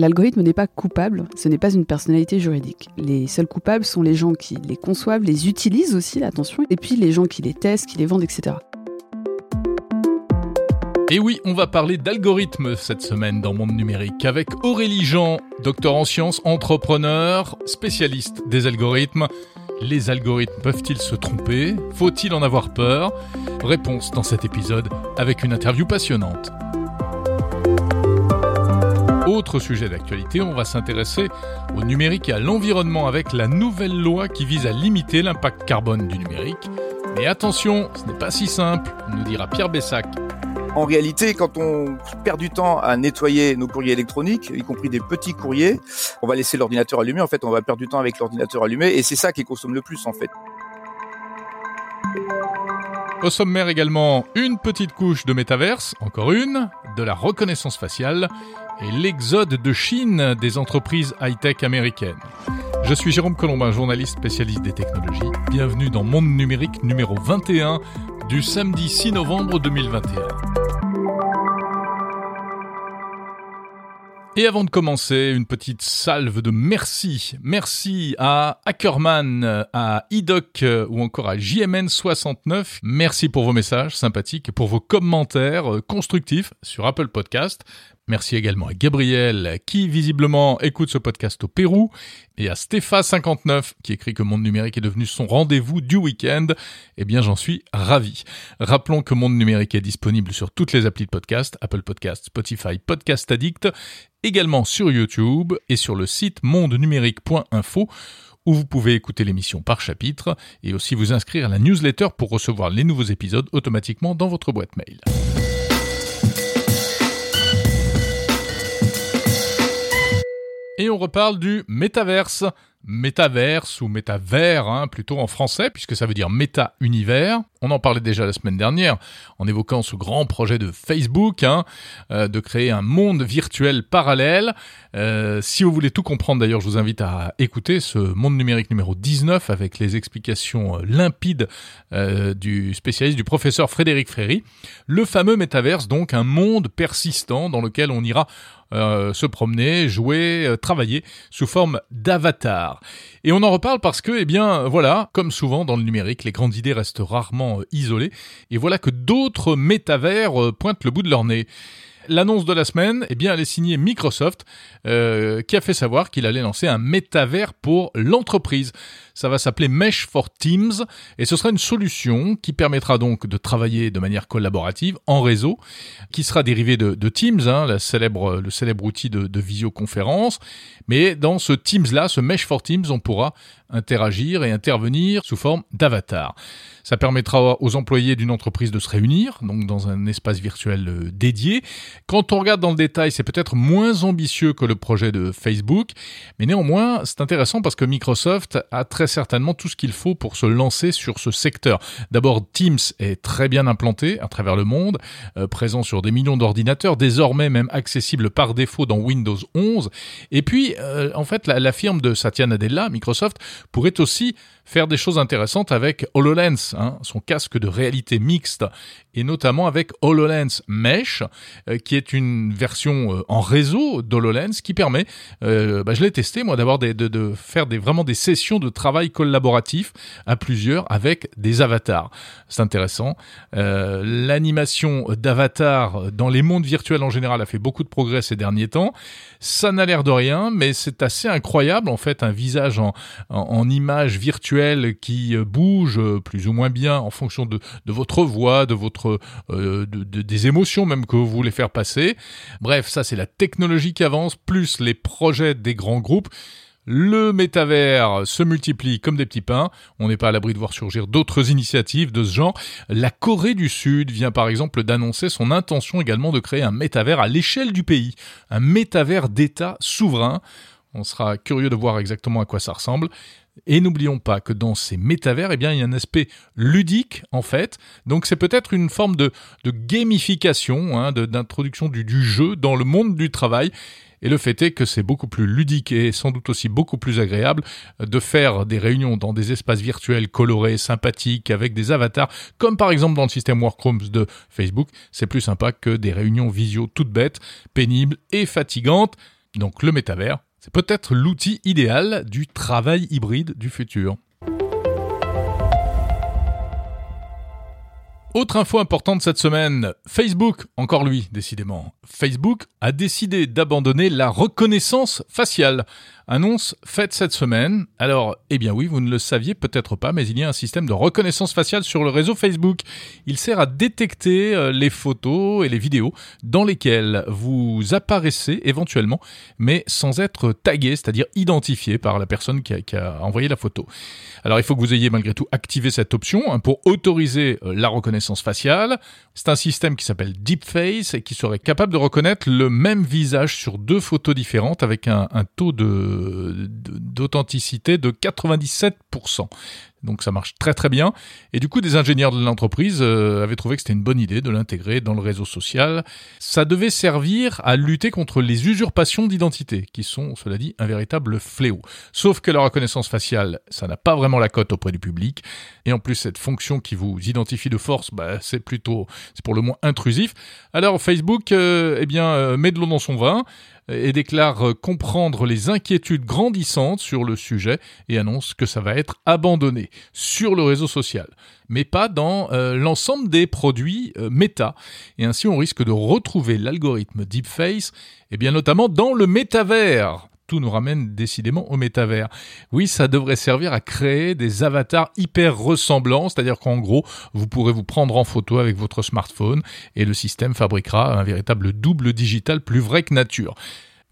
L'algorithme n'est pas coupable, ce n'est pas une personnalité juridique. Les seuls coupables sont les gens qui les conçoivent, les utilisent aussi, attention, et puis les gens qui les testent, qui les vendent, etc. Et oui, on va parler d'algorithmes cette semaine dans Monde Numérique avec Aurélie Jean, docteur en sciences, entrepreneur, spécialiste des algorithmes. Les algorithmes peuvent-ils se tromper? Faut-il en avoir peur? Réponse dans cet épisode avec une interview passionnante. Autre sujet d'actualité, on va s'intéresser au numérique et à l'environnement avec la nouvelle loi qui vise à limiter l'impact carbone du numérique. Mais attention, ce n'est pas si simple, nous dira Pierre Bessac. En réalité, quand on perd du temps à nettoyer nos courriers électroniques, y compris des petits courriers, on va laisser l'ordinateur allumé. En fait, on va perdre du temps avec l'ordinateur allumé et c'est ça qui consomme le plus en fait. Au sommaire également, une petite couche de métaverse, encore une, de la reconnaissance faciale et l'exode de Chine des entreprises high-tech américaines. Je suis Jérôme Colombin, journaliste spécialiste des technologies. Bienvenue dans Monde Numérique numéro 21 du samedi 6 novembre 2021. Et avant de commencer, une petite salve de merci. Merci à Ackerman, à IDOC ou encore à JMN69. Merci pour vos messages sympathiques et pour vos commentaires constructifs sur Apple Podcast. Merci également à Gabriel qui visiblement écoute ce podcast au Pérou et à Stéphane59 qui écrit que Monde Numérique est devenu son rendez-vous du week-end. Eh bien j'en suis ravi. Rappelons que Monde Numérique est disponible sur toutes les applis de podcast, Apple Podcast, Spotify, Podcast Addict, également sur YouTube et sur le site mondenumérique.info où vous pouvez écouter l'émission par chapitre et aussi vous inscrire à la newsletter pour recevoir les nouveaux épisodes automatiquement dans votre boîte mail. Et on reparle du métaverse. Métaverse ou métavers, hein, plutôt en français, puisque ça veut dire méta-univers. On en parlait déjà la semaine dernière en évoquant ce grand projet de Facebook hein, euh, de créer un monde virtuel parallèle. Euh, si vous voulez tout comprendre d'ailleurs, je vous invite à écouter ce monde numérique numéro 19 avec les explications euh, limpides du spécialiste du professeur Frédéric Fréry. Le fameux métaverse, donc un monde persistant dans lequel on ira se promener, jouer, travailler sous forme d'avatar. Et on en reparle parce que, eh bien, voilà, comme souvent dans le numérique, les grandes idées restent rarement euh, isolées. Et voilà que d'autres métavers euh, pointent le bout de leur nez. L'annonce de la semaine, eh bien, elle est signée Microsoft, euh, qui a fait savoir qu'il allait lancer un métavers pour l'entreprise. Ça va s'appeler Mesh for Teams et ce sera une solution qui permettra donc de travailler de manière collaborative en réseau, qui sera dérivé de, Teams, hein, la célèbre, le célèbre outil de, de visioconférence. Mais dans ce Teams-là, ce Mesh for Teams, on pourra interagir et intervenir sous forme d'avatar. Ça permettra aux employés d'une entreprise de se réunir, donc dans un espace virtuel euh, dédié. Quand on regarde dans le détail, c'est peut-être moins ambitieux que le projet de Facebook, mais néanmoins, c'est intéressant parce que Microsoft a très certainement tout ce qu'il faut pour se lancer sur ce secteur. D'abord, Teams est très bien implanté à travers le monde, euh, présent sur des millions d'ordinateurs, désormais même accessible par défaut dans Windows 11. Et puis, euh, en fait, la, firme de Satya Nadella, Microsoft, pourrait aussi faire des choses intéressantes avec HoloLens, hein, son casque de réalité mixte, et notamment avec HoloLens Mesh, euh, qui est une version euh, en réseau d'HoloLens qui permet, euh, bah, je l'ai testé moi, d'avoir de, de, faire des, vraiment des sessions de travail collaboratif à plusieurs avec des avatars. C'est intéressant. L'animation d'avatars dans les mondes virtuels en général a fait beaucoup de progrès ces derniers temps. Ça n'a l'air de rien, mais c'est assez incroyable en fait un visage en, image virtuelle qui euh, bouge euh, plus ou moins bien en fonction de, votre voix, de votre euh, des émotions même que vous voulez faire Bref, ça c'est la technologie qui avance, plus les projets des grands groupes. Le métavers se multiplie comme des petits pains. On n'est pas à l'abri de voir surgir d'autres initiatives de ce genre. La Corée du Sud vient par exemple d'annoncer son intention également de créer un métavers à l'échelle du pays. Un métavers d'État souverain. On sera curieux de voir exactement à quoi ça ressemble. Et n'oublions pas que dans ces métavers, eh bien, il y a un aspect ludique, en fait. Donc, c'est peut-être une forme de, gamification, hein, d'introduction du, du jeu dans le monde du travail. Et le fait est que c'est beaucoup plus ludique et sans doute aussi beaucoup plus agréable de faire des réunions dans des espaces virtuels colorés, sympathiques, avec des avatars, comme par exemple dans le système Workrooms de Facebook. C'est plus sympa que des réunions visio toutes bêtes, pénibles et fatigantes Donc le métavers, c'est peut-être l'outil idéal du travail hybride du futur. Autre info importante cette semaine, Facebook, encore lui, décidément. Facebook a décidé d'abandonner la reconnaissance faciale. Annonce faite cette semaine. Alors, eh bien oui, vous ne le saviez peut-être pas, mais il y a un système de reconnaissance faciale sur le réseau Facebook. Il sert à détecter euh, les photos et les vidéos dans lesquelles vous apparaissez éventuellement, mais sans être tagué, c'est-à-dire identifié par la personne qui a, envoyé la photo. Alors, il faut que vous ayez malgré tout activé cette option hein, pour autoriser euh, la reconnaissance faciale. C'est un système qui s'appelle Deepface et qui serait capable de reconnaître le même visage sur deux photos différentes avec un taux de d'authenticité de 97%. Donc ça marche très très bien. Et du coup, des ingénieurs de l'entreprise euh, avaient trouvé que c'était une bonne idée de l'intégrer dans le réseau social. Ça devait servir à lutter contre les usurpations d'identité, qui sont, cela dit, un véritable fléau. Sauf que la reconnaissance faciale, ça n'a pas vraiment la cote auprès du public. Et en plus, cette fonction qui vous identifie de force, bah, c'est plutôt, c'est pour le moins intrusif. Alors Facebook, euh, eh bien, euh, met de l'eau dans son vin et déclare comprendre les inquiétudes grandissantes sur le sujet et annonce que ça va être abandonné sur le réseau social, mais pas dans euh, l'ensemble des produits euh, méta. Et ainsi on risque de retrouver l'algorithme Deepface, et bien notamment dans le métavers tout nous ramène décidément au métavers. Oui, ça devrait servir à créer des avatars hyper ressemblants, c'est-à-dire qu'en gros, vous pourrez vous prendre en photo avec votre smartphone et le système fabriquera un véritable double digital plus vrai que nature.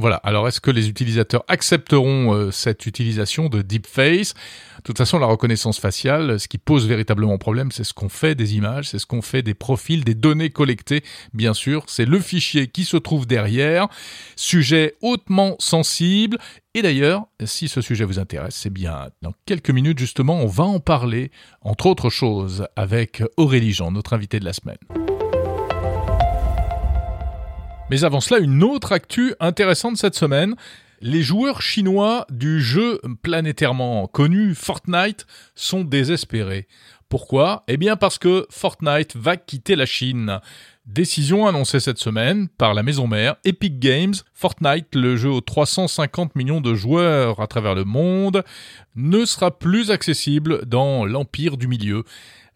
Voilà, alors est-ce que les utilisateurs accepteront euh, cette utilisation de deepface? De toute façon, la reconnaissance faciale, ce qui pose véritablement problème, c'est ce qu'on fait des images, c'est ce qu'on fait des profils, des données collectées, bien sûr, c'est le fichier qui se trouve derrière, sujet hautement sensible, et d'ailleurs, si ce sujet vous intéresse, c'est bien dans quelques minutes justement, on va en parler, entre autres choses, avec Aurélie Jean, notre invité de la semaine. Mais avant cela, une autre actu intéressante cette semaine. Les joueurs chinois du jeu planétairement connu Fortnite sont désespérés. Pourquoi? Eh bien parce que Fortnite va quitter la Chine. Décision annoncée cette semaine par la maison mère Epic Games. Fortnite, le jeu aux 350 millions de joueurs à travers le monde, ne sera plus accessible dans l'empire du milieu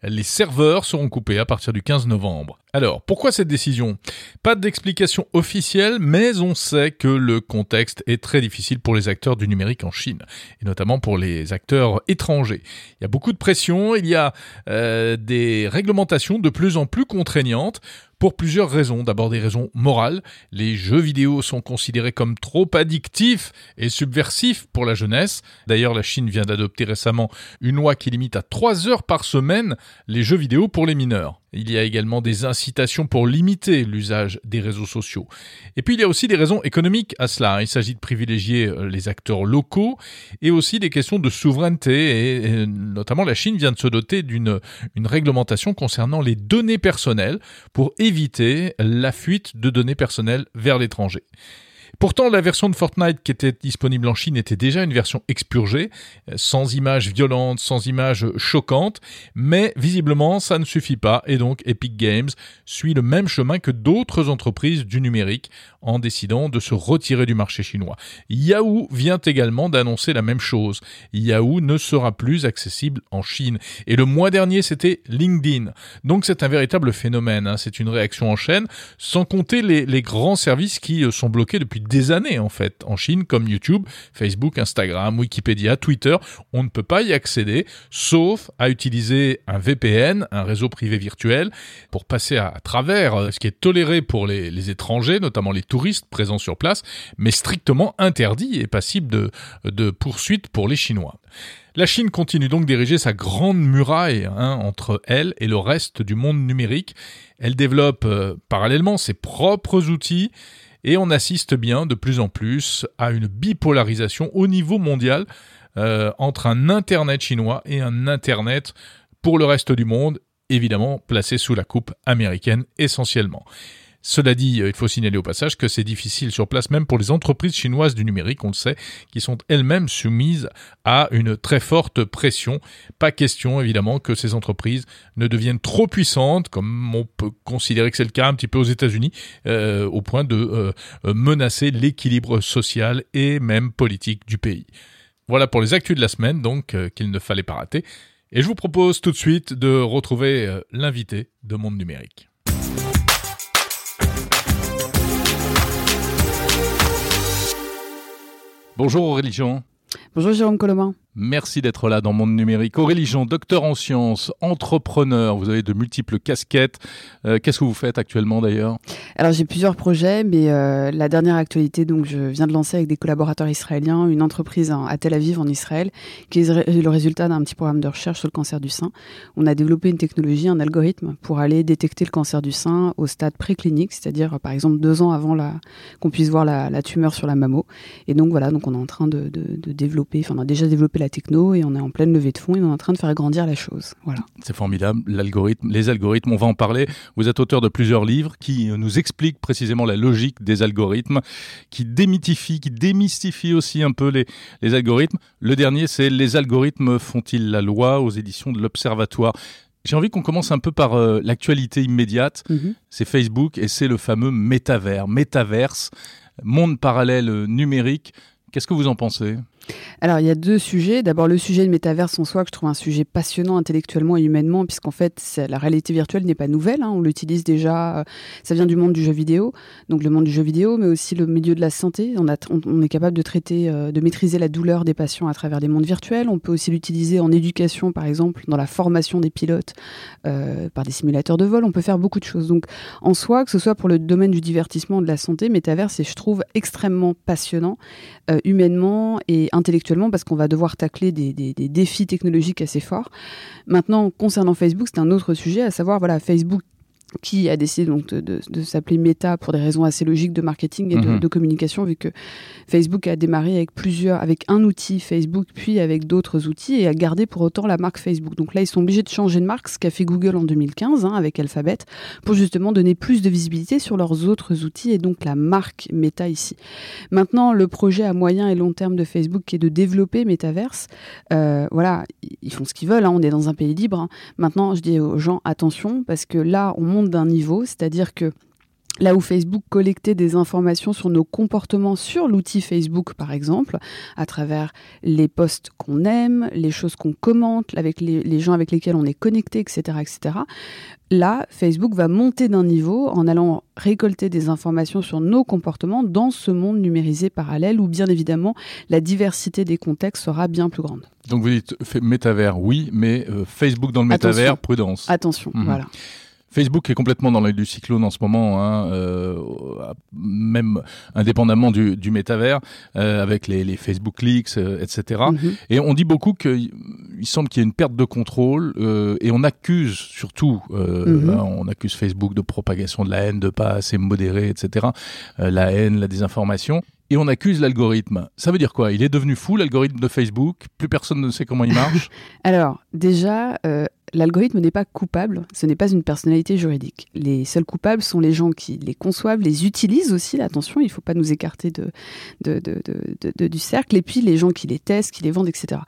les serveurs seront coupés à partir du 15 novembre. Alors, pourquoi cette décision? Pas d'explication officielle, mais on sait que le contexte est très difficile pour les acteurs du numérique en Chine, et notamment pour les acteurs étrangers. Il y a beaucoup de pression, il y a euh, des réglementations de plus en plus contraignantes pour plusieurs raisons. D'abord des raisons morales. Les jeux vidéo sont considérés comme trop addictifs et subversifs pour la jeunesse. D'ailleurs, la Chine vient d'adopter récemment une loi qui limite à 3 heures par semaine les jeux vidéo pour les mineurs. Il y a également des incitations pour limiter l'usage des réseaux sociaux. Et puis il y a aussi des raisons économiques à cela. Il s'agit de privilégier euh, les acteurs locaux et aussi des questions de souveraineté. Et, notamment la Chine vient de se doter d'une une réglementation concernant les données personnelles pour éviter la fuite de données personnelles vers l'étranger. Pourtant, la version de Fortnite qui était disponible en Chine était déjà une version expurgée, sans images violentes, sans images choquantes, mais visiblement ça ne suffit pas et donc Epic Games suit le même chemin que d'autres entreprises du numérique en décidant de se retirer du marché chinois. Yahoo vient également d'annoncer la même chose. Yahoo ne sera plus accessible en Chine. Et le mois dernier, c'était LinkedIn. Donc c'est un véritable phénomène, hein. c'est une réaction en chaîne, sans compter les, les grands services qui euh, sont bloqués depuis des années en fait en Chine comme YouTube, Facebook, Instagram, Wikipédia, Twitter. On ne peut pas y accéder sauf à utiliser un VPN, un réseau privé virtuel, pour passer à, travers euh, ce qui est toléré pour les, étrangers, notamment les touristes présents sur place, mais strictement interdit et passible de, de poursuites pour les Chinois. La Chine continue donc d'ériger sa grande muraille hein, entre elle et le reste du monde numérique. Elle développe euh, parallèlement ses propres outils et on assiste bien de plus en plus à une bipolarisation au niveau mondial euh, entre un Internet chinois et un Internet pour le reste du monde, évidemment placé sous la coupe américaine essentiellement. Cela dit, il faut signaler au passage que c'est difficile sur place même pour les entreprises chinoises du numérique, on le sait, qui sont elles-mêmes soumises à une très forte pression. Pas question évidemment que ces entreprises ne deviennent trop puissantes, comme on peut considérer que c'est le cas un petit peu aux États-Unis, euh, au point de euh, menacer l'équilibre social et même politique du pays. Voilà pour les actus de la semaine, donc euh, qu'il ne fallait pas rater. Et je vous propose tout de suite de retrouver l'invité de Monde Numérique. Bonjour Aurélie Jean. Bonjour Jérôme Colomin. Merci d'être là dans Monde Numérique. Aurélie docteur en sciences, entrepreneur, vous avez de multiples casquettes. Euh, qu'est-ce que vous faites actuellement d'ailleurs? Alors j'ai plusieurs projets, mais euh, la dernière actualité, donc je viens de lancer avec des collaborateurs israéliens une entreprise à Tel Aviv en Israël, qui est le résultat d'un petit programme de recherche sur le cancer du sein. On a développé une technologie, un algorithme pour aller détecter le cancer du sein au stade préclinique, c'est-à-dire par exemple deux ans avant qu'on puisse voir la, tumeur sur la mammo. Et donc voilà, donc on est en train de, de développer, enfin on a déjà développé la techno et on est en pleine levée de fonds et on est en train de faire grandir la chose. Voilà. C'est formidable, l'algorithme, les algorithmes, on va en parler. Vous êtes auteur de plusieurs livres qui nous expliquent précisément la logique des algorithmes, qui démythifient, qui démystifient aussi un peu les, les algorithmes. Le dernier, c'est Les algorithmes font-ils la loi aux éditions de l'Observatoire. J'ai envie qu'on commence un peu par euh, l'actualité immédiate. Mhm. C'est Facebook et c'est le fameux métavers, métaverse, monde parallèle numérique. Qu'est-ce que vous en pensez? Alors, il y a deux sujets. D'abord, le sujet de métaverse en soi, que je trouve un sujet passionnant intellectuellement et humainement, puisqu'en fait, la réalité virtuelle n'est pas nouvelle. Hein. on l'utilise déjà. Euh, ça vient du monde du jeu vidéo, donc le monde du jeu vidéo, mais aussi le milieu de la santé. On, est capable de traiter, euh, de maîtriser la douleur des patients à travers des mondes virtuels. On peut aussi l'utiliser en éducation, par exemple, dans la formation des pilotes euh, par des simulateurs de vol. On peut faire beaucoup de choses. Donc, en soi, que ce soit pour le domaine du divertissement, de la santé, métaverse, c'est, je trouve, extrêmement passionnant, humainement et intellectuellement parce qu'on va devoir tacler des, défis technologiques assez forts. Maintenant, concernant Facebook, c'est un autre sujet, à savoir, voilà, Facebook qui a décidé donc de, s'appeler Meta pour des raisons assez logiques de marketing et de, mhm. communication, vu que Facebook a démarré avec plusieurs, avec un outil Facebook, puis avec d'autres outils, et a gardé pour autant la marque Facebook. Donc là, ils sont obligés de changer de marque, ce qu'a fait Google en 2015 hein, avec Alphabet, pour justement donner plus de visibilité sur leurs autres outils et donc la marque Meta ici. Maintenant, le projet à moyen et long terme de Facebook qui est de développer Metaverse, euh, voilà, ils font ce qu'ils veulent, hein, on est dans un pays libre. Hein. Maintenant, je dis aux gens attention, parce que là, on monte d'un niveau, c'est-à-dire que Là où Facebook collectait des informations sur nos comportements sur l'outil Facebook, par exemple, à travers les posts qu'on aime, les choses qu'on commente, avec les, gens avec lesquels on est connecté, etc., etc. Là, Facebook va monter d'un niveau en allant récolter des informations sur nos comportements dans ce monde numérisé parallèle où, bien évidemment, la diversité des contextes sera bien plus grande. Donc vous dites métavers, oui, mais euh, Facebook dans le métavers, prudence. Attention, mhm. voilà. Facebook est complètement dans l'œil du cyclone en ce moment, hein, euh, même indépendamment du, du métavers, euh, avec les, les, Facebook leaks, euh, etc. Mhm. Et on dit beaucoup qu'il semble qu'il y ait une perte de contrôle, euh, et on accuse surtout, euh, hein, on accuse Facebook de propagation de la haine, de pas assez modéré, etc. la haine, la désinformation et on accuse l'algorithme. Ça veut dire quoi? Il est devenu fou, l'algorithme de Facebook? Plus personne ne sait comment il marche? Alors, déjà, euh, l'algorithme n'est pas coupable, ce n'est pas une personnalité juridique. Les seuls coupables sont les gens qui les conçoivent, les utilisent aussi, attention, il ne faut pas nous écarter de, du cercle, et puis les gens qui les testent, qui les vendent, etc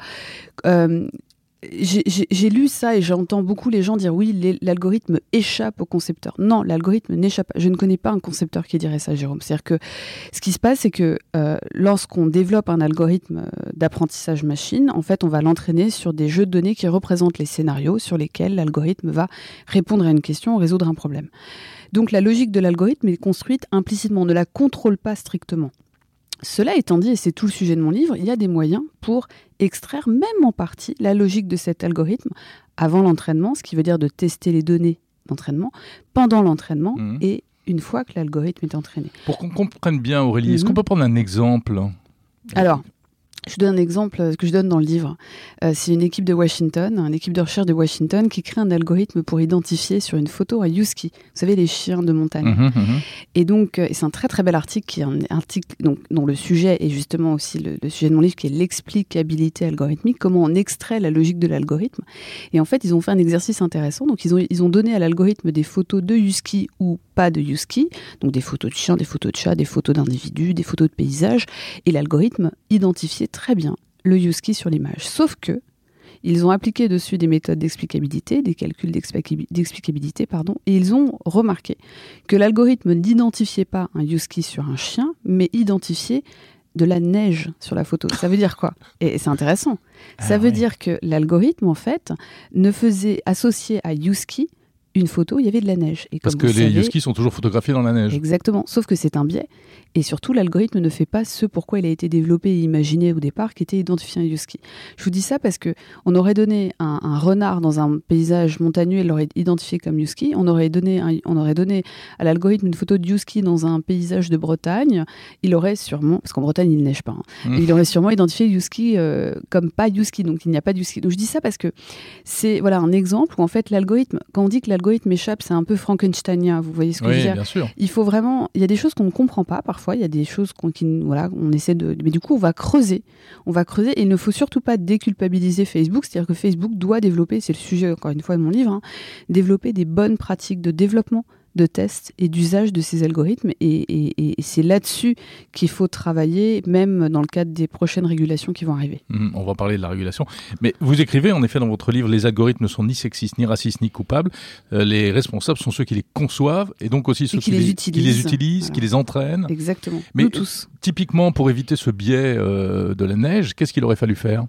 j'ai lu ça et j'entends beaucoup les gens dire oui, l'algorithme échappe au concepteur. Non, l'algorithme n'échappe pas. Je ne connais pas un concepteur qui dirait ça, Jérôme. C'est-à-dire que ce qui se passe, c'est que euh, lorsqu'on développe un algorithme euh, d'apprentissage machine, en fait, on va l'entraîner sur des jeux de données qui représentent les scénarios sur lesquels l'algorithme va répondre à une question, résoudre un problème. Donc la logique de l'algorithme est construite implicitement, on ne la contrôle pas strictement. Cela étant dit, et c'est tout le sujet de mon livre, il y a des moyens pour extraire même en partie la logique de cet algorithme avant l'entraînement, ce qui veut dire de tester les données d'entraînement, pendant l'entraînement mmh. et une fois que l'algorithme est entraîné. Pour qu'on comprenne bien, Aurélie, est-ce mmh. qu'on peut prendre un exemple Alors, Je donne un exemple euh, que je donne dans le livre. Euh, c'est une équipe de Washington, une équipe de recherche de Washington qui crée un algorithme pour identifier sur une photo un husky. Vous savez, les chiens de montagne. Mhm, mhm. Et donc, euh, et c'est un très très bel article qui est un article donc, dont le sujet est justement aussi le, le sujet de mon livre qui est l'explicabilité algorithmique, comment on extrait la logique de l'algorithme. Et en fait, ils ont fait un exercice intéressant. Donc, ils ont, ils ont donné à l'algorithme des photos de husky ou pas de husky, donc des photos de chiens, des photos de chats, des photos d'individus, des photos de paysages, et l'algorithme identifiait très bien le husky sur l'image. Sauf que ils ont appliqué dessus des méthodes d'explicabilité, des calculs d'explicabilité, pardon, et ils ont remarqué que l'algorithme n'identifiait pas un husky sur un chien, mais identifiait de la neige sur la photo. Ça veut dire quoi? Et c'est intéressant. Ça Ah veut ouais. dire que l'algorithme, en fait, ne faisait associer à husky une photo, il y avait de la neige. Et Parce comme que les savez- sont toujours photographiés dans la neige. Exactement, sauf que c'est un biais. Et surtout, l'algorithme ne fait pas ce pourquoi il a été développé et imaginé au départ, qui était identifier un husky. Je vous dis ça parce que on aurait donné un, un renard dans un paysage montagneux, il l'aurait identifié comme husky. On aurait donné, un- on aurait donné à l'algorithme une photo de husky dans un paysage de Bretagne. Il aurait sûrement, parce qu'en Bretagne il neige pas, hein, Mm. il aurait sûrement identifié husky euh, comme pas husky. Donc il n'y a pas de husky. Donc je dis ça parce que c'est voilà un exemple où en fait l'algorithme, quand on dit que l'algorithme échappe, c'est un peu Frankensteinien. Vous voyez ce que je veux dire? bien sûr. il faut vraiment. Il y a des choses qu'on ne comprend pas parfois. Il y a des choses qu'on voilà, on essaie de. Mais du coup, on va creuser. On va creuser. Et il ne faut surtout pas déculpabiliser Facebook. C'est-à-dire que Facebook doit développer, c'est le sujet encore une fois de mon livre, hein, développer des bonnes pratiques de développement de tests et d'usage de ces algorithmes. Et, et- et c'est là-dessus qu'il faut travailler, même dans le cadre des prochaines régulations qui vont arriver. Mhm, On va parler de la régulation. Mais vous écrivez, en effet, dans votre livre, les algorithmes ne sont ni sexistes, ni racistes, ni coupables. Euh, les responsables sont ceux qui les conçoivent et donc aussi ceux qui les utilisent. qui les, utilisent, Voilà. qui les entraînent. Exactement. Mais- Nous tous. Typiquement, pour éviter ce biais euh, de la neige, qu'est-ce qu'il aurait fallu faire?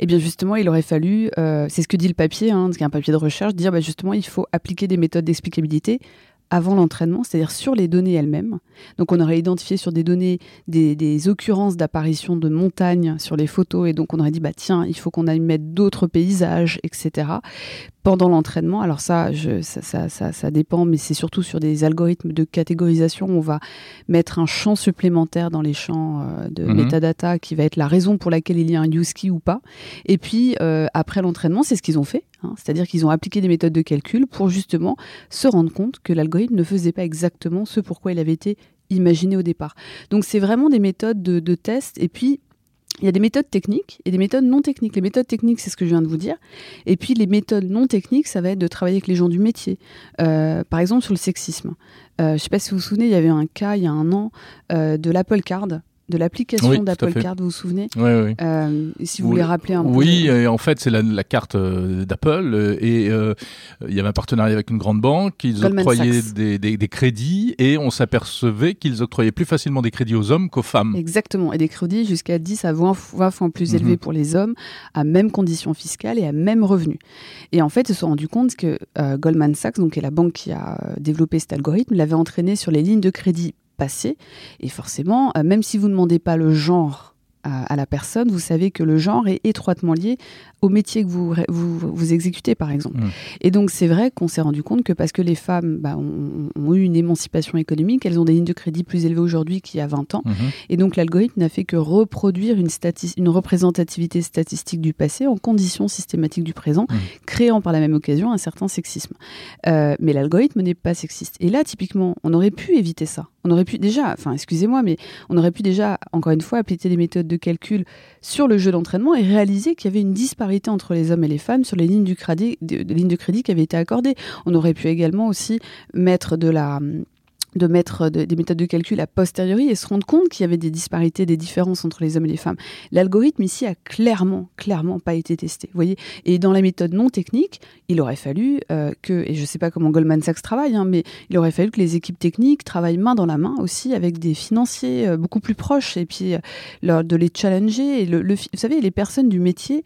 Eh bien justement, il aurait fallu, euh, c'est ce que dit le papier, hein, un papier de recherche, dire bah, justement il faut appliquer des méthodes d'explicabilité avant l'entraînement, c'est-à-dire sur les données elles-mêmes. Donc on aurait identifié sur des données des, des occurrences d'apparition de montagnes sur les photos et donc on aurait dit bah tiens il faut qu'on aille mettre d'autres paysages, etc. Pendant l'entraînement, alors ça, je, ça, ça, ça, ça dépend, mais c'est surtout sur des algorithmes de catégorisation. On va mettre un champ supplémentaire dans les champs euh, de Mhm. metadata qui va être la raison pour laquelle il y a un use key ou pas. Et puis, euh, après l'entraînement, c'est ce qu'ils ont fait. Hein. C'est-à-dire qu'ils ont appliqué des méthodes de calcul pour justement se rendre compte que l'algorithme ne faisait pas exactement ce pourquoi il avait été imaginé au départ. Donc, c'est vraiment des méthodes de, test. Et puis, il y a des méthodes techniques et des méthodes non techniques. Les méthodes techniques, c'est ce que je viens de vous dire. Et puis, les méthodes non techniques, ça va être de travailler avec les gens du métier. Euh, par exemple, sur le sexisme. Euh, je ne sais pas si vous vous souvenez, il y avait un cas il y a un an euh, de l'Apple Card, de l'application Oui, d'Apple. Card, vous vous souvenez? Oui, oui. Euh, Si vous voulez rappeler un peu. Oui, et en fait, c'est la, la carte euh, d'Apple euh, et euh, il y avait un partenariat avec une grande banque. Ils Goldman octroyaient des, des- des crédits et on s'apercevait qu'ils octroyaient plus facilement des crédits aux hommes qu'aux femmes. Exactement. Et des crédits jusqu'à 10 à 20 fois, 20 fois plus Mhm. élevés pour les hommes, à même conditions fiscales et à même revenu. Et en fait, ils se sont rendus compte que euh, Goldman Sachs, donc, est la banque qui a euh, développé cet algorithme, l'avait entraîné sur les lignes de crédit Et forcément, euh, même si vous ne demandez pas le genre à, à la personne, vous savez que le genre est étroitement lié au métier que vous, vous, vous exécutez, par exemple. Mhm. Et donc, c'est vrai qu'on s'est rendu compte que parce que les femmes bah, ont, ont eu une émancipation économique, elles ont des lignes de crédit plus élevées aujourd'hui qu'il y a 20 ans. Mhm. Et donc l'algorithme n'a fait que reproduire une, une représentativité statistique du passé en conditions systématiques du présent, Mmh. créant par la même occasion un certain sexisme. Euh, mais l'algorithme n'est pas sexiste. Et là, typiquement, on aurait pu éviter ça. On aurait pu déjà, enfin excusez-moi, mais on aurait pu déjà, encore une fois, appliquer des méthodes de calcul sur le jeu d'entraînement et réaliser qu'il y avait une disparité entre les hommes et les femmes sur les lignes, du crédit, lignes de crédit qui avaient été accordées. On aurait pu également aussi mettre de la de mettre de- des méthodes de calcul a posteriori et se rendre compte qu'il y avait des disparités, des différences entre les hommes et les femmes. L'algorithme ici a clairement, clairement pas été testé. Voyez Et dans la méthode non technique, il aurait fallu euh, que, et je ne sais pas comment Goldman Sachs travaille, hein, mais il aurait fallu que les équipes techniques travaillent main dans la main aussi avec des financiers euh, beaucoup plus proches et puis euh, de les challenger. Et le, vous savez, les personnes du métier,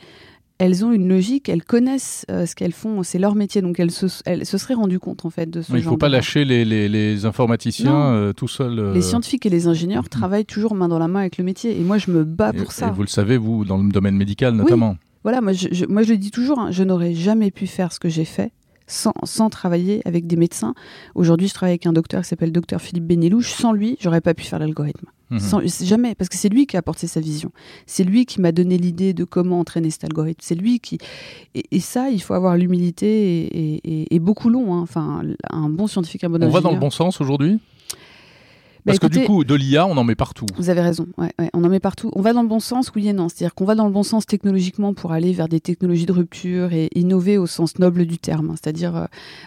elles ont une logique, elles connaissent euh, ce qu'elles font, c'est leur métier, donc elles se, elles se seraient rendues compte en fait de ce Mais il ne faut pas lâcher les, les- les informaticiens euh, tout seuls. euh, Les scientifiques et les ingénieurs travaillent toujours main dans la main avec le métier. Et moi, je me bats et- pour et ça. vous le savez, vous, dans le domaine médical notamment. Voilà, moi je, je- moi, je le dis toujours, hein, je n'aurais jamais pu faire ce que j'ai fait sans, sans travailler avec des médecins. Aujourd'hui, je travaille avec un docteur qui s'appelle docteur Philippe Bénélouche. Sans lui, j'aurais pas pu faire l'algorithme. Mhm. jamais, parce que c'est lui qui a apporté sa vision. C'est lui qui m'a donné l'idée de comment entraîner cet algorithme. C'est lui qui. Et, ça, il faut avoir l'humilité et, beaucoup long. Hein. Enfin, un bon scientifique, un bon On va dans le bon sens aujourd'hui? Bah, Parce que du coup, de l'IA, on en met partout. Vous avez raison, on en met partout. On va dans le bon sens, oui et non. C'est-à-dire qu'on va dans le bon sens technologiquement pour aller vers des technologies de rupture et innover au sens noble du terme, hein. c'est-à-dire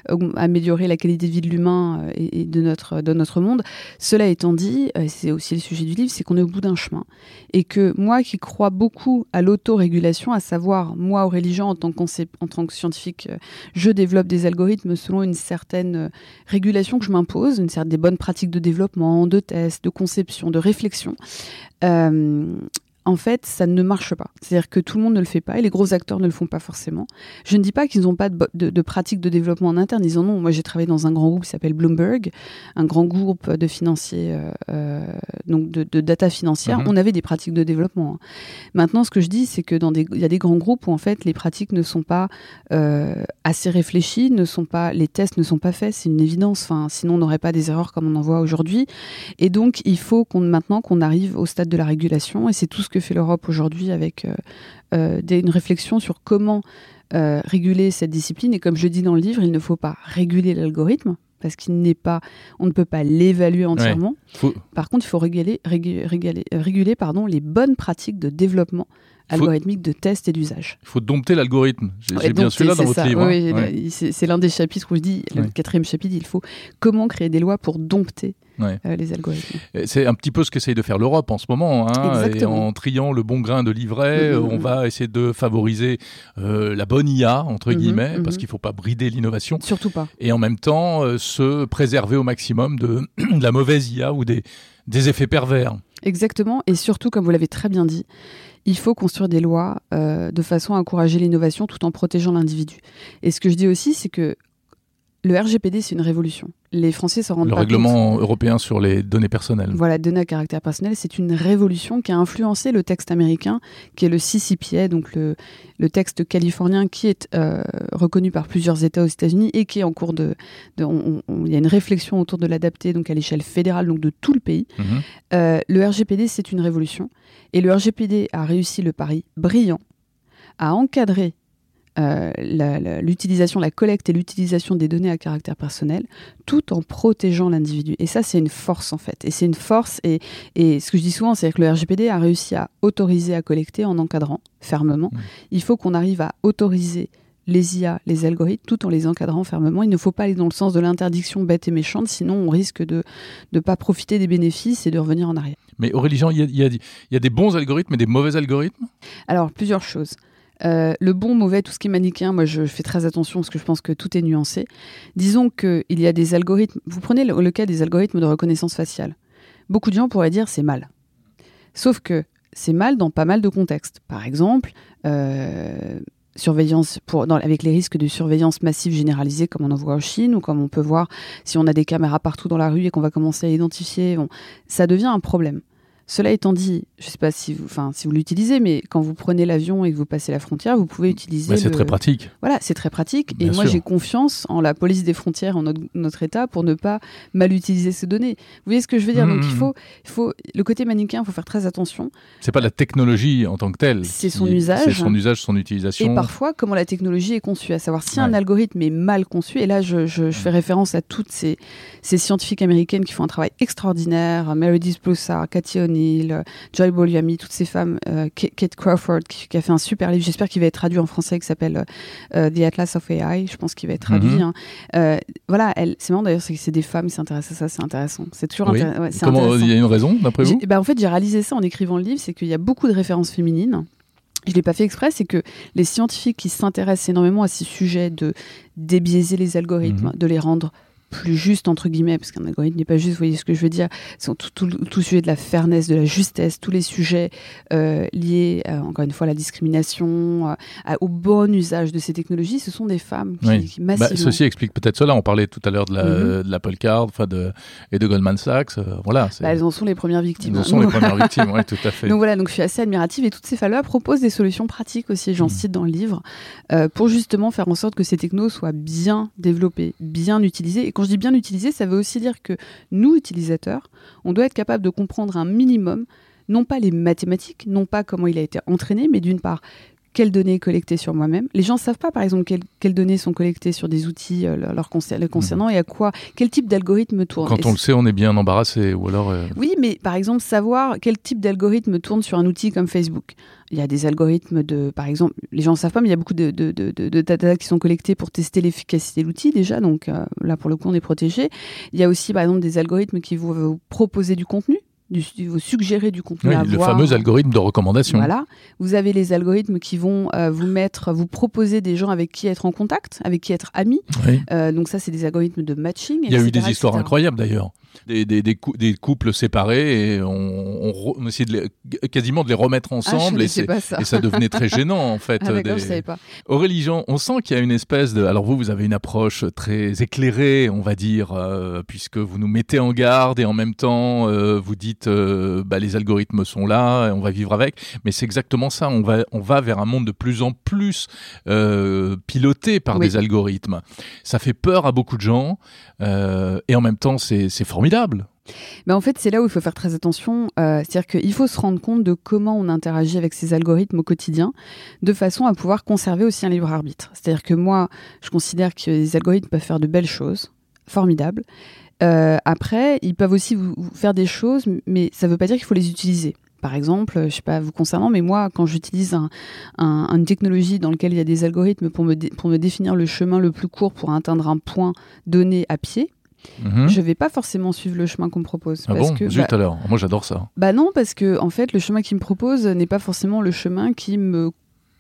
euh, améliorer la qualité de vie de l'humain euh, et, de, notre, de notre monde. Cela étant dit, euh, c'est aussi le sujet du livre, c'est qu'on est au bout d'un chemin. Et que moi qui crois beaucoup à l'autorégulation, à savoir, moi, Aurélie Jean, en tant que, en tant que scientifique, je développe des algorithmes selon une certaine régulation que je m'impose, une certaine des bonnes pratiques de développement de tests, de conception, de réflexion. Euh, en fait, ça ne marche pas. C'est-à-dire que tout le monde ne le fait pas et les gros acteurs ne le font pas forcément. Je ne dis pas qu'ils n'ont pas de, de, de pratiques de développement en interne, ils en ont. Moi, j'ai travaillé dans un grand groupe qui s'appelle Bloomberg, un grand groupe de financiers, euh, euh donc de, de, data financière. Mhm. On avait des pratiques de développement. Hein. Maintenant, ce que je dis, c'est que dans des, il y a des grands groupes où en fait les pratiques ne sont pas euh, assez réfléchies, ne sont pas, les tests ne sont pas faits. C'est une évidence. Enfin, sinon on n'aurait pas des erreurs comme on en voit aujourd'hui. Et donc, il faut qu'on maintenant qu'on arrive au stade de la régulation et c'est tout ce que fait l'Europe aujourd'hui avec euh, euh, une réflexion sur comment euh, réguler cette discipline. Et comme je dis dans le livre, il ne faut pas réguler l'algorithme parce qu'il n'est pas, on ne peut pas l'évaluer entièrement. Par contre, il faut réguler, réguler, réguler pardon, les bonnes pratiques de développement algorithmique de test et d'usage. Il faut dompter l'algorithme. J'ai bien celui-là dans votre livre. Oui, hein. c'est l'un des chapitres où je dis, le quatrième chapitre, il faut comment créer des lois pour dompter euh, les algorithmes. C'est un petit peu ce qu'essaye de faire l'Europe en ce moment. Hein, et en triant le bon grain de livret, mm-hmm, on mm-hmm. va essayer de favoriser euh, la bonne IA, entre mm-hmm, guillemets, parce qu'il ne faut pas brider l'innovation. Surtout pas. Et en même temps, euh, se préserver au maximum de, de, la mauvaise IA ou des, des effets pervers. Exactement. Et surtout, comme vous l'avez très bien dit, il faut construire des lois de façon à encourager l'innovation tout en protégeant l'individu. Et ce que je dis aussi, c'est que le RGPD, c'est une révolution. Les Français se rendent le pas règlement européen sur les données personnelles. Voilà, données à caractère personnel, c'est une révolution qui a influencé le texte américain, qui est le CCPA, donc le, texte californien qui est euh, reconnu par plusieurs États aux États-Unis et qui est en cours de. il y a une réflexion autour de l'adapter, donc à l'échelle fédérale, donc de tout le pays. Mhm. Euh, le RGPD, c'est une révolution. Et le RGPD a réussi le pari brillant à encadrer euh, l'utilisation, la, collecte et l'utilisation des données à caractère personnel, tout en protégeant l'individu. Et ça, c'est une force en fait. Et c'est une force. Et, et, ce que je dis souvent, c'est que le RGPD a réussi à autoriser à collecter en encadrant fermement. Mmh. Il faut qu'on arrive à autoriser les IA, les algorithmes, tout en les encadrant fermement. Il ne faut pas aller dans le sens de l'interdiction bête et méchante, sinon on risque de ne pas profiter des bénéfices et de revenir en arrière. Mais Aurélie Jean, il y, y, y a, des bons algorithmes et des mauvais algorithmes? Alors, plusieurs choses. Euh, le bon, mauvais, tout ce qui est manichéen, moi je fais très attention parce que je pense que tout est nuancé. Disons qu'il y a des algorithmes. Vous prenez le, cas des algorithmes de reconnaissance faciale. Beaucoup de gens pourraient dire c'est mal. Sauf que c'est mal dans pas mal de contextes. Par exemple, euh, surveillance avec les risques de surveillance massive généralisée comme on en voit en Chine ou comme on peut voir si on a des caméras partout dans la rue et qu'on va commencer à identifier, ça devient un problème. Cela étant dit, je ne sais pas si vous, enfin, si vous l'utilisez, mais quand vous prenez l'avion et que vous passez la frontière, vous pouvez utiliser. Bah, c'est très pratique. Voilà, c'est très pratique. et moi, j'ai confiance en la police des frontières, en notre, État, pour ne pas mal utiliser ces données. Vous voyez ce que je veux dire? Donc, il mmh. faut, il faut le côté manichéen, il faut faire très attention. C'est pas la technologie en tant que telle. C'est son usage. C'est son usage, son utilisation. Et parfois, comment la technologie est conçue, à savoir si un algorithme est mal conçu. Et là, je, je, fais référence à toutes ces, ces, scientifiques américaines qui font un travail extraordinaire, Meredith Broussard, Cathy O'Neill. Joy Boliami, toutes ces femmes, euh, Kate Crawford qui, a fait un super livre, j'espère qu'il va être traduit en français, qui s'appelle euh, The Atlas of AI, je pense qu'il va être traduit. Mhm. Hein. Euh, voilà, c'est marrant d'ailleurs, c'est des femmes qui s'intéressent à ça, c'est intéressant. C'est toujours intéressant. Comment il y a une raison d'après vous? Bah, En fait, j'ai réalisé ça en écrivant le livre, c'est qu'il y a beaucoup de références féminines je ne l'ai pas fait exprès, c'est que les scientifiques qui s'intéressent énormément à ces sujets de débiaiser les algorithmes, mhm. de les rendre plus juste, entre guillemets, parce qu'un algorithme n'est pas juste, vous voyez ce que je veux dire, c'est tout, tout, tout, sujet de la fairness, de la justesse, tous les sujets euh, liés, euh, encore une fois, à la discrimination, euh, au bon usage de ces technologies, ce sont des femmes qui, bah, massivement... ceci explique peut-être cela, on parlait tout à l'heure de la, mm l'Apple Card de, et de Goldman Sachs, voilà. Bah, elles en sont les premières victimes. Elles en sont les premières victimes, oui, tout à fait. Donc voilà, donc je suis assez admirative et toutes ces femmes-là proposent des solutions pratiques aussi, j'en mhm. cite dans le livre, pour justement faire en sorte que ces technos soient bien développés, bien utilisés et quand je dis bien utiliser, ça veut aussi dire que nous, utilisateurs, on doit être capable de comprendre un minimum, non pas les mathématiques, non pas comment il a été entraîné, mais d'une part, quelles données collectées sur moi-même. Les gens ne savent pas, par exemple, quelles, données sont collectées sur des outils euh, leur concernant et à quoi, quel type d'algorithme tourne. Quand on le sait, on est bien embarrassé. Ou alors, euh, Oui, mais par exemple, savoir quel type d'algorithme tourne sur un outil comme Facebook. Il y a des algorithmes de, par exemple, les gens ne savent pas, mais il y a beaucoup de, de, data qui sont collectés pour tester l'efficacité de l'outil déjà. Donc euh, là, pour le coup, on est protégé. Il y a aussi, par exemple, des algorithmes qui vont vous proposer du contenu du, vous suggérer du contenu oui, Le fameux algorithme de recommandation. Voilà. Vous avez les algorithmes qui vont euh, vous mettre, vous proposer des gens avec qui être en contact, avec qui être amis. Euh, donc ça, c'est des algorithmes de matching. Il y a eu des histoires incroyables d'ailleurs des, des, des, couples séparés et on, on, essayait de les, quasiment de les remettre ah, ensemble et, ça. et, ça. devenait très gênant en fait. Ah, des... je savais pas. Aurélie Jean, on sent qu'il y a une espèce de... Alors vous, vous avez une approche très éclairée, on va dire, euh, puisque vous nous mettez en garde et en même temps euh, vous dites euh, bah, les algorithmes sont là, on va vivre avec. Mais c'est exactement ça, on va, on va vers un monde de plus en plus piloté par des algorithmes. Ça fait peur à beaucoup de gens et en même temps c'est formidable mais en fait, c'est là où il faut faire très attention. Euh, c'est-à-dire qu'il faut se rendre compte de comment on interagit avec ces algorithmes au quotidien, de façon à pouvoir conserver aussi un libre arbitre. C'est-à-dire que moi, je considère que les algorithmes peuvent faire de belles choses, formidables. Euh, après, ils peuvent aussi vous, faire des choses, mais ça ne veut pas dire qu'il faut les utiliser. Par exemple, je sais pas vous concernant, mais moi, quand j'utilise une technologie dans laquelle il y a des algorithmes pour me, pour me définir le chemin le plus court pour atteindre un point donné à pied, Mhm. Je vais pas forcément suivre le chemin qu'on me propose. Ah parce bon que, Zut bah alors, moi j'adore ça. Bah non, parce que en fait, le chemin qu'il me propose n'est pas forcément le chemin qui me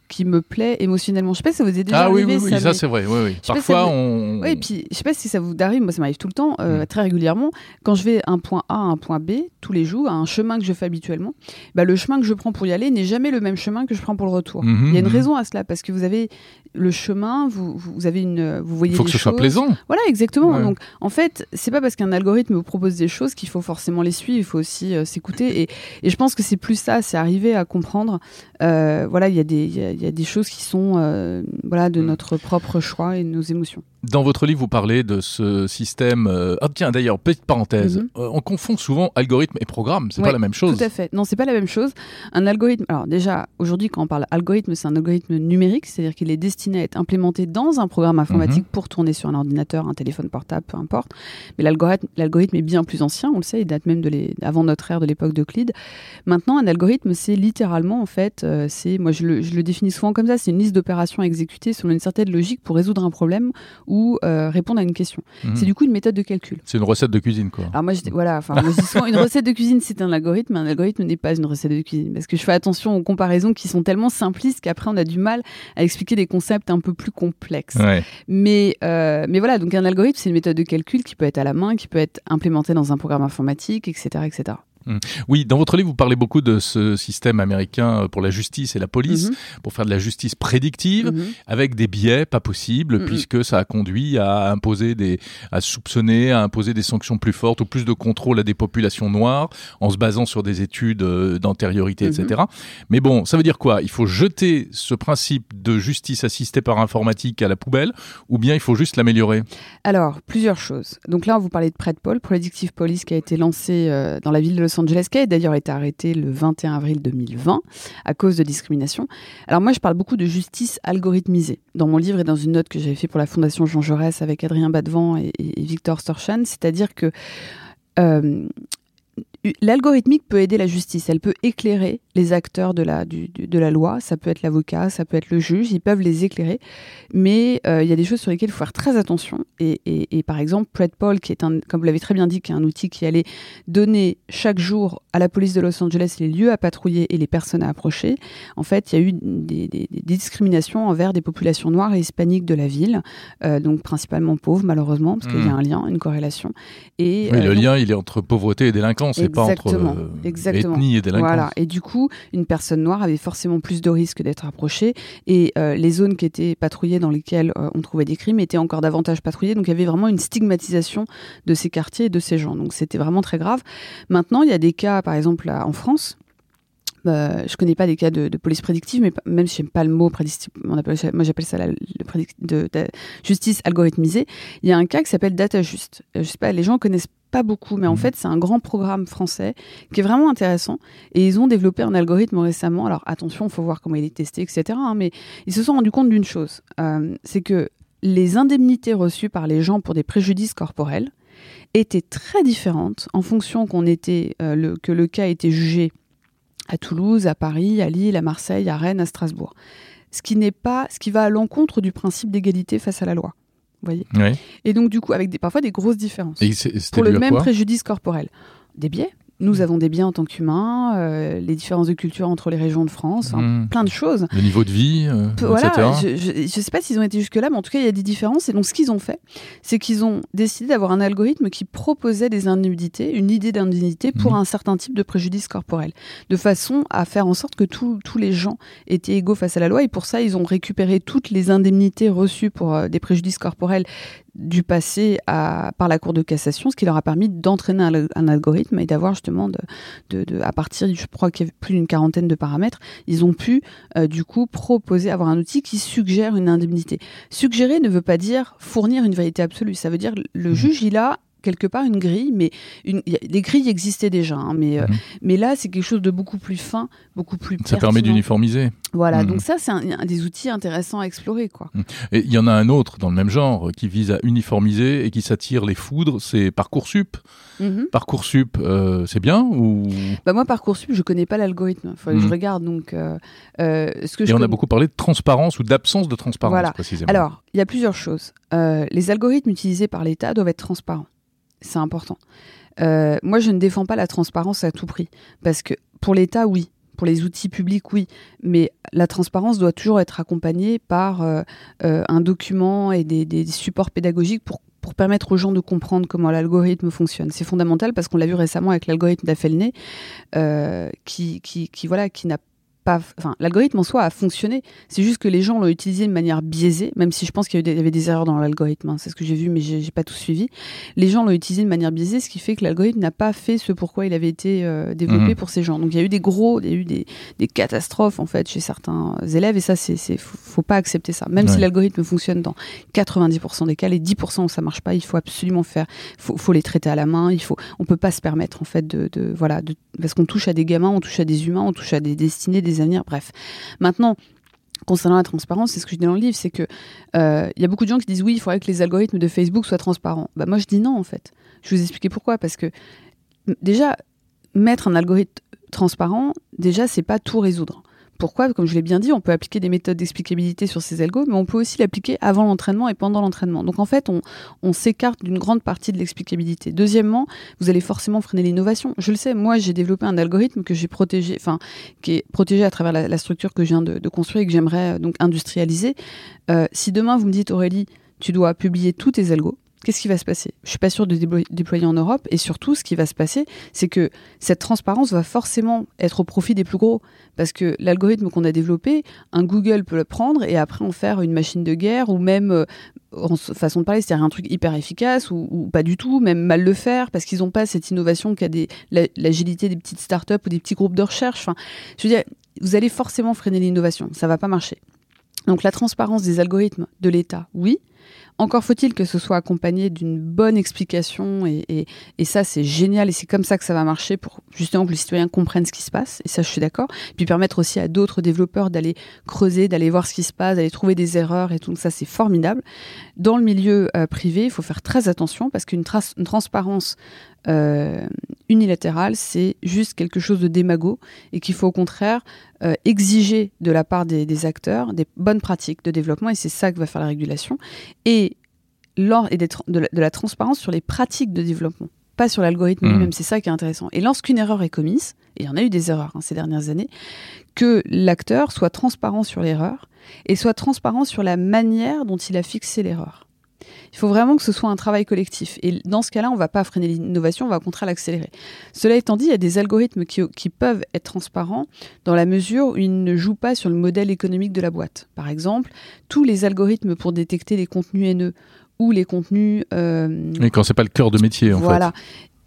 qui me plaît émotionnellement. Je sais pas si ça vous est déjà ah, arrivé. Ah oui, oui, ça, c'est vrai. Oui, oui. Parfois, on. Oui, puis je sais pas si ça vous arrive. Moi, ça m'arrive tout le temps, euh, mm. très régulièrement. Quand je vais un point A à un point B, tous les jours, à un chemin que je fais habituellement, bah, le chemin que je prends pour y aller n'est jamais le même chemin que je prends pour le retour. Mm-hmm, Il y a une mm-hmm. raison à cela, parce que vous avez le chemin, vous, vous avez une. Vous voyez Il faut que ce soit plaisant. Voilà, exactement. Donc, en fait, c'est pas parce qu'un algorithme vous propose des choses qu'il faut forcément les suivre. Il faut aussi euh, s'écouter. Et, et, je pense que c'est plus ça, c'est arriver à comprendre. Euh, voilà, il y, y, y a des choses qui sont euh, voilà, de mm. notre propre choix et de nos émotions. Dans votre livre, vous parlez de ce système. Euh, ah tiens, d'ailleurs, petite parenthèse. Mhm. Euh, on confond souvent algorithme et programme. C'est pas la même chose. Tout à fait. Non, c'est pas la même chose. Un algorithme. Alors déjà, aujourd'hui, quand on parle algorithme, c'est un algorithme numérique, c'est-à-dire qu'il est destiné à être implémenté dans un programme informatique mhm. pour tourner sur un ordinateur, un téléphone portable, peu importe. Mais l'algorithme, l'algorithme est bien plus ancien. On le sait, il date même de les... avant notre ère, de l'époque d'Euclide. Maintenant, un algorithme, c'est littéralement en fait, euh, c'est moi je le, je le définis souvent comme ça, c'est une liste d'opérations à exécuter selon une certaine logique pour résoudre un problème ou euh, répondre à une question. Mhm. C'est du coup une méthode de calcul. C'est une recette de cuisine, quoi. Alors moi, voilà, enfin, moi, je dis souvent, une recette de cuisine, c'est un algorithme, mais un algorithme n'est pas une recette de cuisine, parce que je fais attention aux comparaisons qui sont tellement simplistes qu'après on a du mal à expliquer des concepts un peu plus complexes. Mais, euh, mais voilà, donc un algorithme, c'est une méthode de calcul qui peut être à la main, qui peut être implémentée dans un programme informatique, etc., etc. Mmh. Oui, dans votre livre, vous parlez beaucoup de ce système américain euh, pour la justice et la police, mmh. pour faire de la justice prédictive, mmh. avec des biais pas possibles, puisque ça a conduit à imposer des, à soupçonner, à imposer des sanctions plus fortes ou plus de contrôle à des populations noires, en se basant sur des études euh, d'antériorité, etc. Mais bon, ça veut dire quoi? Il faut jeter ce principe de justice assistée par informatique à la poubelle, ou bien il faut juste l'améliorer? Alors, plusieurs choses. Donc là, on vous parlait de Predpol, Predictive Police, qui a été lancé euh, dans la ville de Los Angeles, qui a d'ailleurs été arrêté le 21 avril 2020 à cause de discrimination. Alors moi, je parle beaucoup de justice algorithmisée dans mon livre et dans une note que j'avais fait pour la Fondation Jean Jaurès avec Adrien Badevant et, Victor Storchan, c'est-à-dire que euh, l'algorithmique peut aider la justice, elle peut éclairer les acteurs de la, de la loi, ça peut être l'avocat, ça peut être le juge, ils peuvent les éclairer, mais euh, il y a des choses sur lesquelles il faut faire très attention. Et, et, et par exemple, PredPol, qui est un, comme vous l'avez très bien dit, qui est un outil qui allait donner chaque jour à la police de Los Angeles les lieux à patrouiller et les personnes à approcher, en fait, il y a eu des, des, des, discriminations envers des populations noires et hispaniques de la ville, euh, donc principalement pauvres malheureusement, parce qu'il y a hmm. un lien, une corrélation. Et, oui, le euh, lien, il est entre pauvreté et délinquance, c'est pas entre ethnie et délinquance. Voilà, et du coup, une personne noire avait forcément plus de risques d'être approchée et euh, les zones qui étaient patrouillées dans lesquelles euh, on trouvait des crimes étaient encore davantage patrouillées. Donc il y avait vraiment une stigmatisation de ces quartiers et de ces gens. Donc c'était vraiment très grave. Maintenant, il y a des cas, par exemple, en France, euh, je connais pas des cas de, police prédictive, mais même si j'aime pas le mot prédictive, on appelle moi j'appelle ça la, de, justice algorithmisée. Il y a un cas qui s'appelle DataJust. Euh, je sais pas, les gens connaissent pas beaucoup, mais en mmh. fait c'est un grand programme français qui est vraiment intéressant. Et ils ont développé un algorithme récemment. Alors attention, il faut voir comment il est testé, etc. Hein, mais ils se sont rendus compte d'une chose, euh, c'est que les indemnités reçues par les gens pour des préjudices corporels étaient très différentes en fonction qu'on était le, que le cas était jugé à Toulouse, à Paris, à Lille, à Marseille, à Rennes, à Strasbourg. Ce qui n'est pas, ce qui va à l'encontre du principe d'égalité face à la loi. Voyez. Et donc du coup, avec des, parfois des grosses différences. pour le même préjudice corporel, des biais, nous avons des biens en tant qu'humains, euh, les différences de culture entre les régions de France, mmh. plein de choses. Le niveau de vie, euh, voilà, Je ne sais pas s'ils ont été jusque-là, mais en tout cas, il y a des différences. Et donc, ce qu'ils ont fait, c'est qu'ils ont décidé d'avoir un algorithme qui proposait des indemnités, une idée d'indemnité pour mmh. un certain type de préjudice corporel, de façon à faire en sorte que tous les gens étaient égaux face à la loi. Et pour ça, ils ont récupéré toutes les indemnités reçues pour euh, des préjudices corporels du passé à, par la Cour de cassation, ce qui leur a permis d'entraîner un, algorithme et d'avoir justement, de, à partir, je crois qu'il y avait plus d'une quarantaine de paramètres, ils ont pu euh, du coup proposer, avoir un outil qui suggère une indemnité. Suggérer ne veut pas dire fournir une vérité absolue, ça veut dire le mmh. juge, il a quelque part une grille, mais une, les grilles existaient déjà, hein, mais, euh, mhm. mais là c'est quelque chose de beaucoup plus fin, beaucoup plus. Ça permet d'uniformiser. Voilà, mhm. donc ça c'est un, des outils intéressants à explorer, quoi. Mhm. Et il y en a un autre dans le même genre qui vise à uniformiser et qui s'attire les foudres, c'est parcoursup. Parcoursup, euh, c'est bien ou? Bah moi parcoursup, je connais pas l'algorithme, je regarde donc. Euh, ce que et on a beaucoup parlé de transparence ou d'absence de transparence voilà. précisément. Alors il y a plusieurs choses. les algorithmes utilisés par l'État doivent être transparents c'est important. Euh, moi, je ne défends pas la transparence à tout prix, parce que pour l'État, oui, pour les outils publics, oui, mais la transparence doit toujours être accompagnée par euh, euh, un document et des, supports pédagogiques pour, pour, permettre aux gens de comprendre comment l'algorithme fonctionne. C'est fondamental parce qu'on l'a vu récemment avec l'algorithme d'Affelney, qui, qui, qui, voilà, qui n'a enfin, l'algorithme en soi a fonctionné. C'est juste que les gens l'ont utilisé de manière biaisée, même si je pense qu'il y, avait des erreurs dans l'algorithme. Hein. c'est ce que j'ai vu, mais j'ai pas tout suivi. Les gens l'ont utilisé de manière biaisée, ce qui fait que l'algorithme n'a pas fait ce pourquoi il avait été euh, développé mhm. pour ces gens. Donc il y a eu des gros, il y a eu des, catastrophes en fait chez certains élèves, et ça, c'est, faut pas accepter ça. Même si l'algorithme fonctionne dans 90% des cas, les 10% où ça marche pas, il faut absolument faire, faut, faut les traiter à la main. Il faut, on peut pas se permettre en fait de, de voilà, de, parce qu'on touche à des gamins, on touche à des humains, on touche à des destinées, des bref. Maintenant, concernant la transparence, c'est ce que je dis dans le livre, c'est que euh, il y a beaucoup de gens qui disent oui, il faudrait que les algorithmes de Facebook soient transparents. Bah moi je dis non en fait. Je vais vous expliquer pourquoi. Parce que déjà mettre un algorithme transparent, déjà c'est pas tout résoudre. Pourquoi Comme je l'ai bien dit, on peut appliquer des méthodes d'explicabilité sur ces algos, mais on peut aussi l'appliquer avant l'entraînement et pendant l'entraînement. Donc en fait, on, s'écarte d'une grande partie de l'explicabilité. Deuxièmement, vous allez forcément freiner l'innovation. Je le sais, moi j'ai développé un algorithme que j'ai protégé, enfin qui est protégé à travers la, structure que je viens de, construire et que j'aimerais euh, donc industrialiser. Euh, si demain vous me dites Aurélie, tu dois publier tous tes algos, qu'est-ce qui va se passer? Je suis pas sûre de déployer en Europe. Et surtout, ce qui va se passer, c'est que cette transparence va forcément être au profit des plus gros. Parce que l'algorithme qu'on a développé, un Google peut le prendre et après en faire une machine de guerre ou même, euh, en façon de parler, c'est-à-dire un truc hyper efficace ou, pas du tout, même mal le faire parce qu'ils n'ont pas cette innovation qu'a l'agilité des petites startups ou des petits groupes de recherche. Enfin, je veux dire, vous allez forcément freiner l'innovation. Ça va pas marcher. Donc la transparence des algorithmes de l'État, oui. Encore faut-il que ce soit accompagné d'une bonne explication et, ça c'est génial et c'est comme ça que ça va marcher pour justement que les citoyens comprennent ce qui se passe et ça je suis d'accord. Puis permettre aussi à d'autres développeurs d'aller creuser, d'aller voir ce qui se passe, d'aller trouver des erreurs et tout ça c'est formidable. Dans le milieu euh, privé, il faut faire très attention parce qu'une transparence euh, unilatérale, c'est juste quelque chose de démago et qu'il faut au contraire euh, exiger de la part des, acteurs des bonnes pratiques de développement et c'est ça que va faire la régulation et, et de, la, transparence sur les pratiques de développement pas sur l'algorithme mmh. lui-même, c'est ça qui est intéressant. Et lorsqu'une erreur est commise, et il y en a eu des erreurs hein, ces dernières années, que l'acteur soit transparent sur l'erreur et soit transparent sur la manière dont il a fixé l'erreur. Il faut vraiment que ce soit un travail collectif. Et dans ce cas-là, on ne va pas freiner l'innovation, on va au contraire l'accélérer. Cela étant dit, il y a des algorithmes qui, peuvent être transparents dans la mesure où ils ne jouent pas sur le modèle économique de la boîte. Par exemple, tous les algorithmes pour détecter les contenus haineux ou les contenus... Euh, Mais quand c'est pas le cœur de métier, en voilà.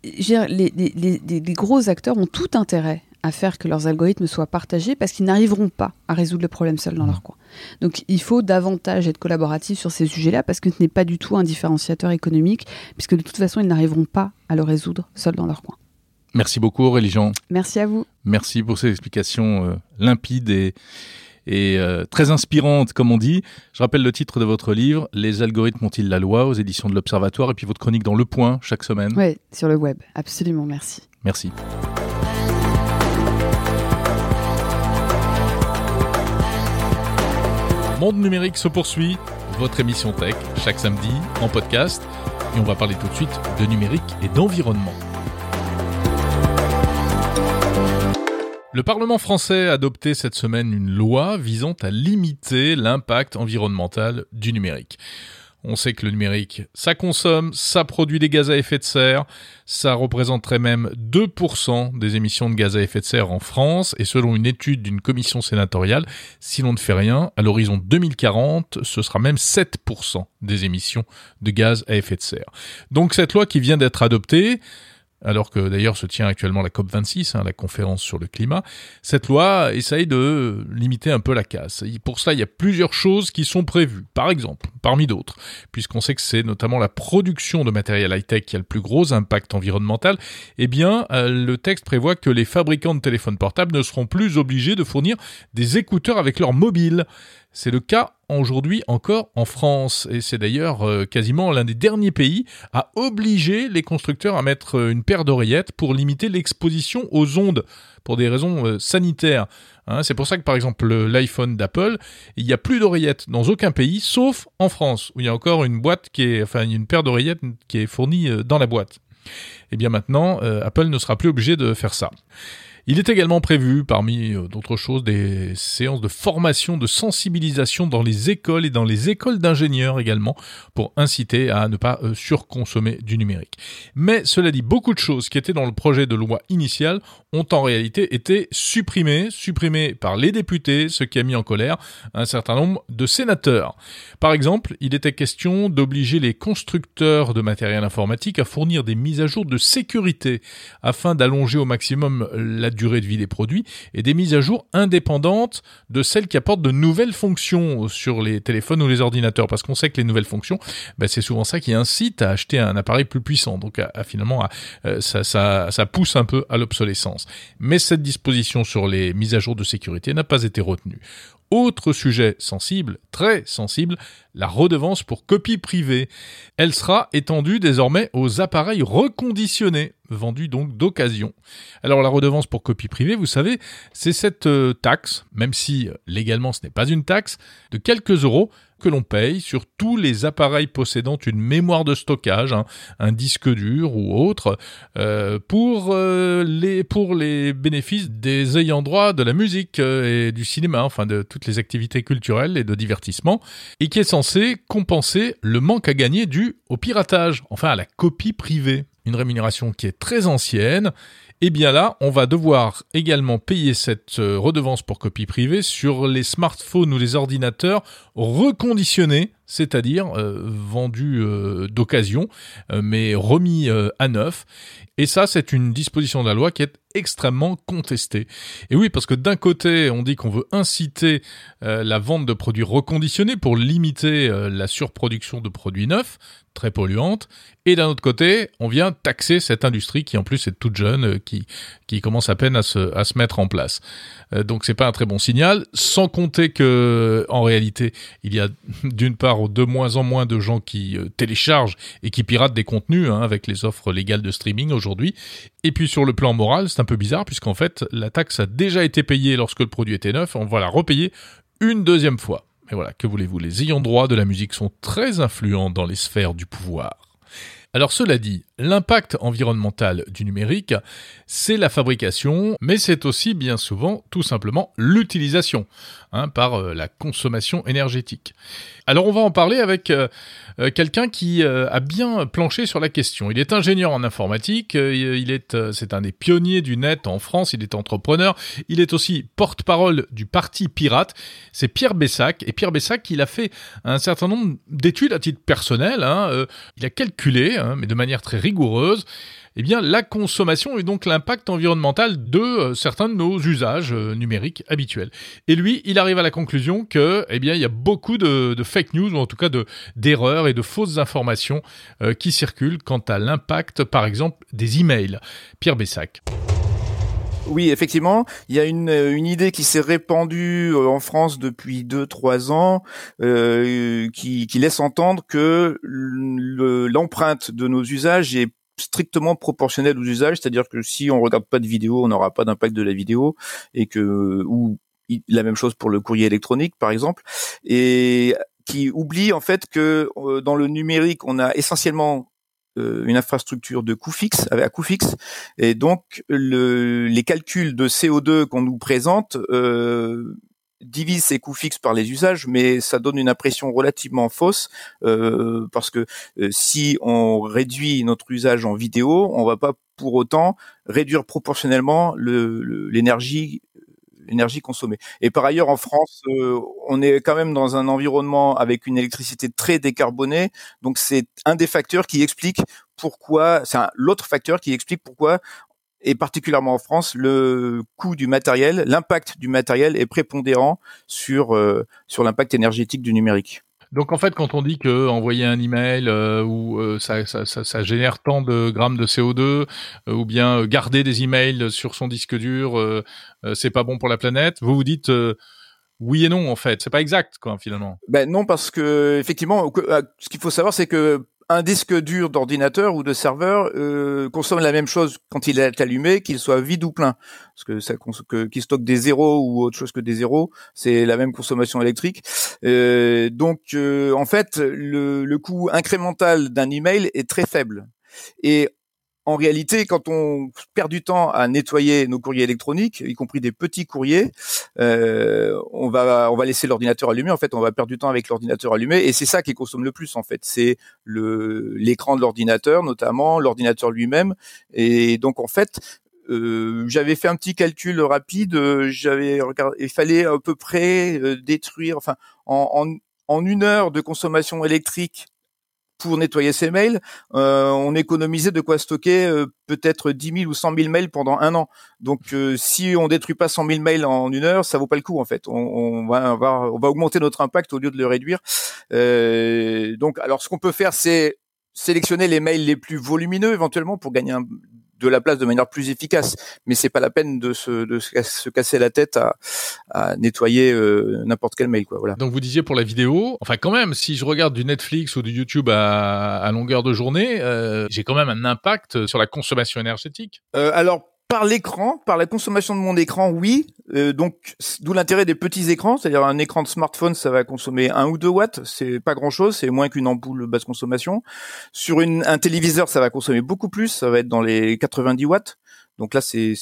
fait. Voilà. Les, les, gros acteurs ont tout intérêt à faire que leurs algorithmes soient partagés parce qu'ils n'arriveront pas à résoudre le problème seuls dans leur coin. Donc il faut davantage être collaboratif sur ces sujets-là parce que ce n'est pas du tout un différenciateur économique puisque de toute façon ils n'arriveront pas à le résoudre seuls dans leur coin. Merci beaucoup Aurélie Jean. Merci à vous. Merci pour ces explications euh, limpides et, et euh, très inspirantes, comme on dit. Je rappelle le titre de votre livre, Les algorithmes ont-ils la loi aux éditions de l'Observatoire, et puis votre chronique dans Le Point chaque semaine. Oui, sur le web, absolument, merci. Merci. Monde numérique se poursuit, votre émission tech, chaque samedi en podcast, et on va parler tout de suite de numérique et d'environnement. Le Parlement français a adopté cette semaine une loi visant à limiter l'impact environnemental du numérique. On sait que le numérique, ça consomme, ça produit des gaz à effet de serre, ça représenterait même 2% des émissions de gaz à effet de serre en France, et selon une étude d'une commission sénatoriale, si l'on ne fait rien, à l'horizon 2040, ce sera même 7% des émissions de gaz à effet de serre. Donc cette loi qui vient d'être adoptée, alors que d'ailleurs se tient actuellement la COP26, hein, la conférence sur le climat, cette loi essaye de limiter un peu la casse. Pour cela, il y a plusieurs choses qui sont prévues. Par exemple, parmi d'autres, puisqu'on sait que c'est notamment la production de matériel high-tech qui a le plus gros impact environnemental, eh bien, euh, le texte prévoit que les fabricants de téléphones portables ne seront plus obligés de fournir des écouteurs avec leur mobile. C'est le cas aujourd'hui encore en France et c'est d'ailleurs euh, quasiment l'un des derniers pays à obliger les constructeurs à mettre euh, une paire d'oreillettes pour limiter l'exposition aux ondes pour des raisons euh, sanitaires. Hein. c'est pour ça que par exemple l'iPhone d'Apple, il n'y a plus d'oreillettes dans aucun pays sauf en France où il y a encore une boîte qui est enfin une paire d'oreillettes qui est fournie dans la boîte. Et eh bien maintenant Apple ne sera plus obligé de faire ça. Il est également prévu, parmi euh, d'autres choses, des séances de formation, de sensibilisation dans les écoles et dans les écoles d'ingénieurs également, pour inciter à ne pas euh, surconsommer du numérique. Mais cela dit, beaucoup de choses qui étaient dans le projet de loi initial ont en réalité été supprimées, supprimées par les députés, ce qui a mis en colère un certain nombre de sénateurs. Par exemple, il était question d'obliger les constructeurs de matériel informatique à fournir des mises à jour de sécurité afin d'allonger au maximum la durée de vie des produits et des mises à jour indépendantes de celles qui apportent de nouvelles fonctions sur les téléphones ou les ordinateurs. Parce qu'on sait que les nouvelles fonctions, ben, c'est souvent ça qui incite à acheter un appareil plus puissant. Donc à, finalement, euh, ça, ça, ça pousse un peu à l'obsolescence. Mais cette disposition sur les mises à jour de sécurité n'a pas été retenue. Autre sujet sensible, très sensible, la redevance pour copie privée. Elle sera étendue désormais aux appareils reconditionnés, vendus donc d'occasion. Alors la redevance pour copie privée, vous savez, c'est cette euh, taxe, même si euh, légalement ce n'est pas une taxe, de quelques euros que l'on paye sur tous les appareils possédant une mémoire de stockage, hein, un disque dur ou autre, euh, pour, les, pour les bénéfices des ayants droit de la musique et du cinéma, enfin de toutes les activités culturelles et de divertissement, et qui est censé compenser le manque à gagner dû au piratage, enfin à la copie privée. Une rémunération qui est très ancienne eh bien là, on va devoir également payer cette euh, redevance pour copie privée sur les smartphones ou les ordinateurs reconditionnés, c'est-à-dire euh, vendus euh, d'occasion, mais remis à neuf. Et ça, c'est une disposition de la loi qui est extrêmement contestée. Et oui, parce que d'un côté, on dit qu'on veut inciter la vente de produits reconditionnés pour limiter la surproduction de produits neufs, très polluante, et d'un autre côté, on vient taxer cette industrie qui en plus est toute jeune, euh, qui, commence à peine à se, mettre en place. Euh, donc c'est pas un très bon signal, sans compter que en réalité, il y a d'une part de moins en moins de gens qui euh, téléchargent et qui piratent des contenus hein, avec les offres légales de streaming aujourd'hui. Et puis sur le plan moral, c'est un peu bizarre puisqu'en fait, la taxe a déjà été payée lorsque le produit était neuf, on va la repayer une deuxième fois. Mais voilà, que voulez-vous, les ayants droit de la musique sont très influents dans les sphères du pouvoir. Alors cela dit, l'impact environnemental du numérique, c'est la fabrication, mais c'est aussi bien souvent tout simplement l'utilisation hein, par euh, la consommation énergétique. Alors on va en parler avec euh, euh, quelqu'un qui a bien planché sur la question. Il est ingénieur en informatique, il est c'est un des pionniers du net en France, il est entrepreneur, il est aussi porte-parole du parti pirate. C'est Pierre Bessac et Pierre Bessac, il a fait un certain nombre d'études à titre personnel. Hein, il a calculé Hein, mais de manière très rigoureuse, eh bien la consommation et donc l'impact environnemental de euh, certains de nos usages euh, numériques habituels. Et lui, il arrive à la conclusion que, eh bien, il y a beaucoup de, fake news ou en tout cas de d'erreurs et de fausses informations euh, qui circulent quant à l'impact, par exemple, des emails. Pierre Bessac. Oui, effectivement, il y a une, une idée qui s'est répandue en France depuis deux trois ans, euh, qui, qui, laisse entendre que l'empreinte de nos usages est strictement proportionnel aux usages, c'est-à-dire que si on regarde pas de vidéo, on n'aura pas d'impact de la vidéo, et que ou la même chose pour le courrier électronique, par exemple, et qui oublie en fait que euh, dans le numérique, on a essentiellement euh, une infrastructure de coût fixe, à coût fixe, et donc le, les calculs de CO2 qu'on nous présente euh, divise ses coûts fixes par les usages, mais ça donne une impression relativement fausse euh, parce que euh, si on réduit notre usage en vidéo, on va pas pour autant réduire proportionnellement l'énergie l'énergie consommée. Et par ailleurs, en France, euh, on est quand même dans un environnement avec une électricité très décarbonée, donc c'est un des facteurs qui explique pourquoi, c'est l'autre facteur qui explique pourquoi et particulièrement en France, le coût du matériel, l'impact du matériel est prépondérant sur euh, sur l'impact énergétique du numérique. Donc en fait, quand on dit que envoyer un email euh, ou euh, ça, génère tant de grammes de CO2, euh, ou bien garder des emails sur son disque dur, c'est pas bon pour la planète, vous vous dites oui et non en fait, c'est pas exact quoi finalement. Ben non parce que effectivement, ce qu'il faut savoir c'est que un disque dur d'ordinateur ou de serveur euh, consomme la même chose quand il est allumé, qu'il soit vide ou plein. Parce que ça qu'il stocke des zéros ou autre chose que des zéros, c'est la même consommation électrique. Euh, donc, euh, en fait, le, coût incrémental d'un email est très faible. En réalité, quand on perd du temps à nettoyer nos courriers électroniques, y compris des petits courriers, euh, on va on va laisser l'ordinateur allumé. En fait, on va perdre du temps avec l'ordinateur allumé, et c'est ça qui consomme le plus. En fait, c'est le l'écran de l'ordinateur, notamment l'ordinateur lui-même. Et donc, en fait, euh, j'avais fait un petit calcul rapide. J'avais regardé, il fallait à peu près euh, détruire, enfin, en, en, en une heure de consommation électrique pour nettoyer ses mails, euh, on économisait de quoi stocker euh, peut-être 10 000 ou 100 000 mails pendant un an. Donc, euh, si on détruit pas 100 000 mails en une heure, ça vaut pas le coup en fait. On, va, on va augmenter notre impact au lieu de le réduire. donc, alors ce qu'on peut faire, c'est sélectionner les mails les plus volumineux éventuellement pour gagner un, de la place de manière plus efficace. Mais c'est pas la peine de se, de se casser la tête à, à nettoyer euh, n'importe quel mail, quoi. Voilà. Donc vous disiez pour la vidéo, enfin quand même, si je regarde du Netflix ou du YouTube à, à longueur de journée, euh, j'ai quand même un impact sur la consommation énergétique. Euh, alors par l'écran, par la consommation de mon écran, oui. Euh, donc, d'où l'intérêt des petits écrans, c'est-à-dire un écran de smartphone, ça va consommer 1 ou 2 watts, c'est pas grand-chose, c'est moins qu'une ampoule basse consommation. Sur un téléviseur, ça va consommer beaucoup plus, ça va être dans les 90 watts. Donc là, c'est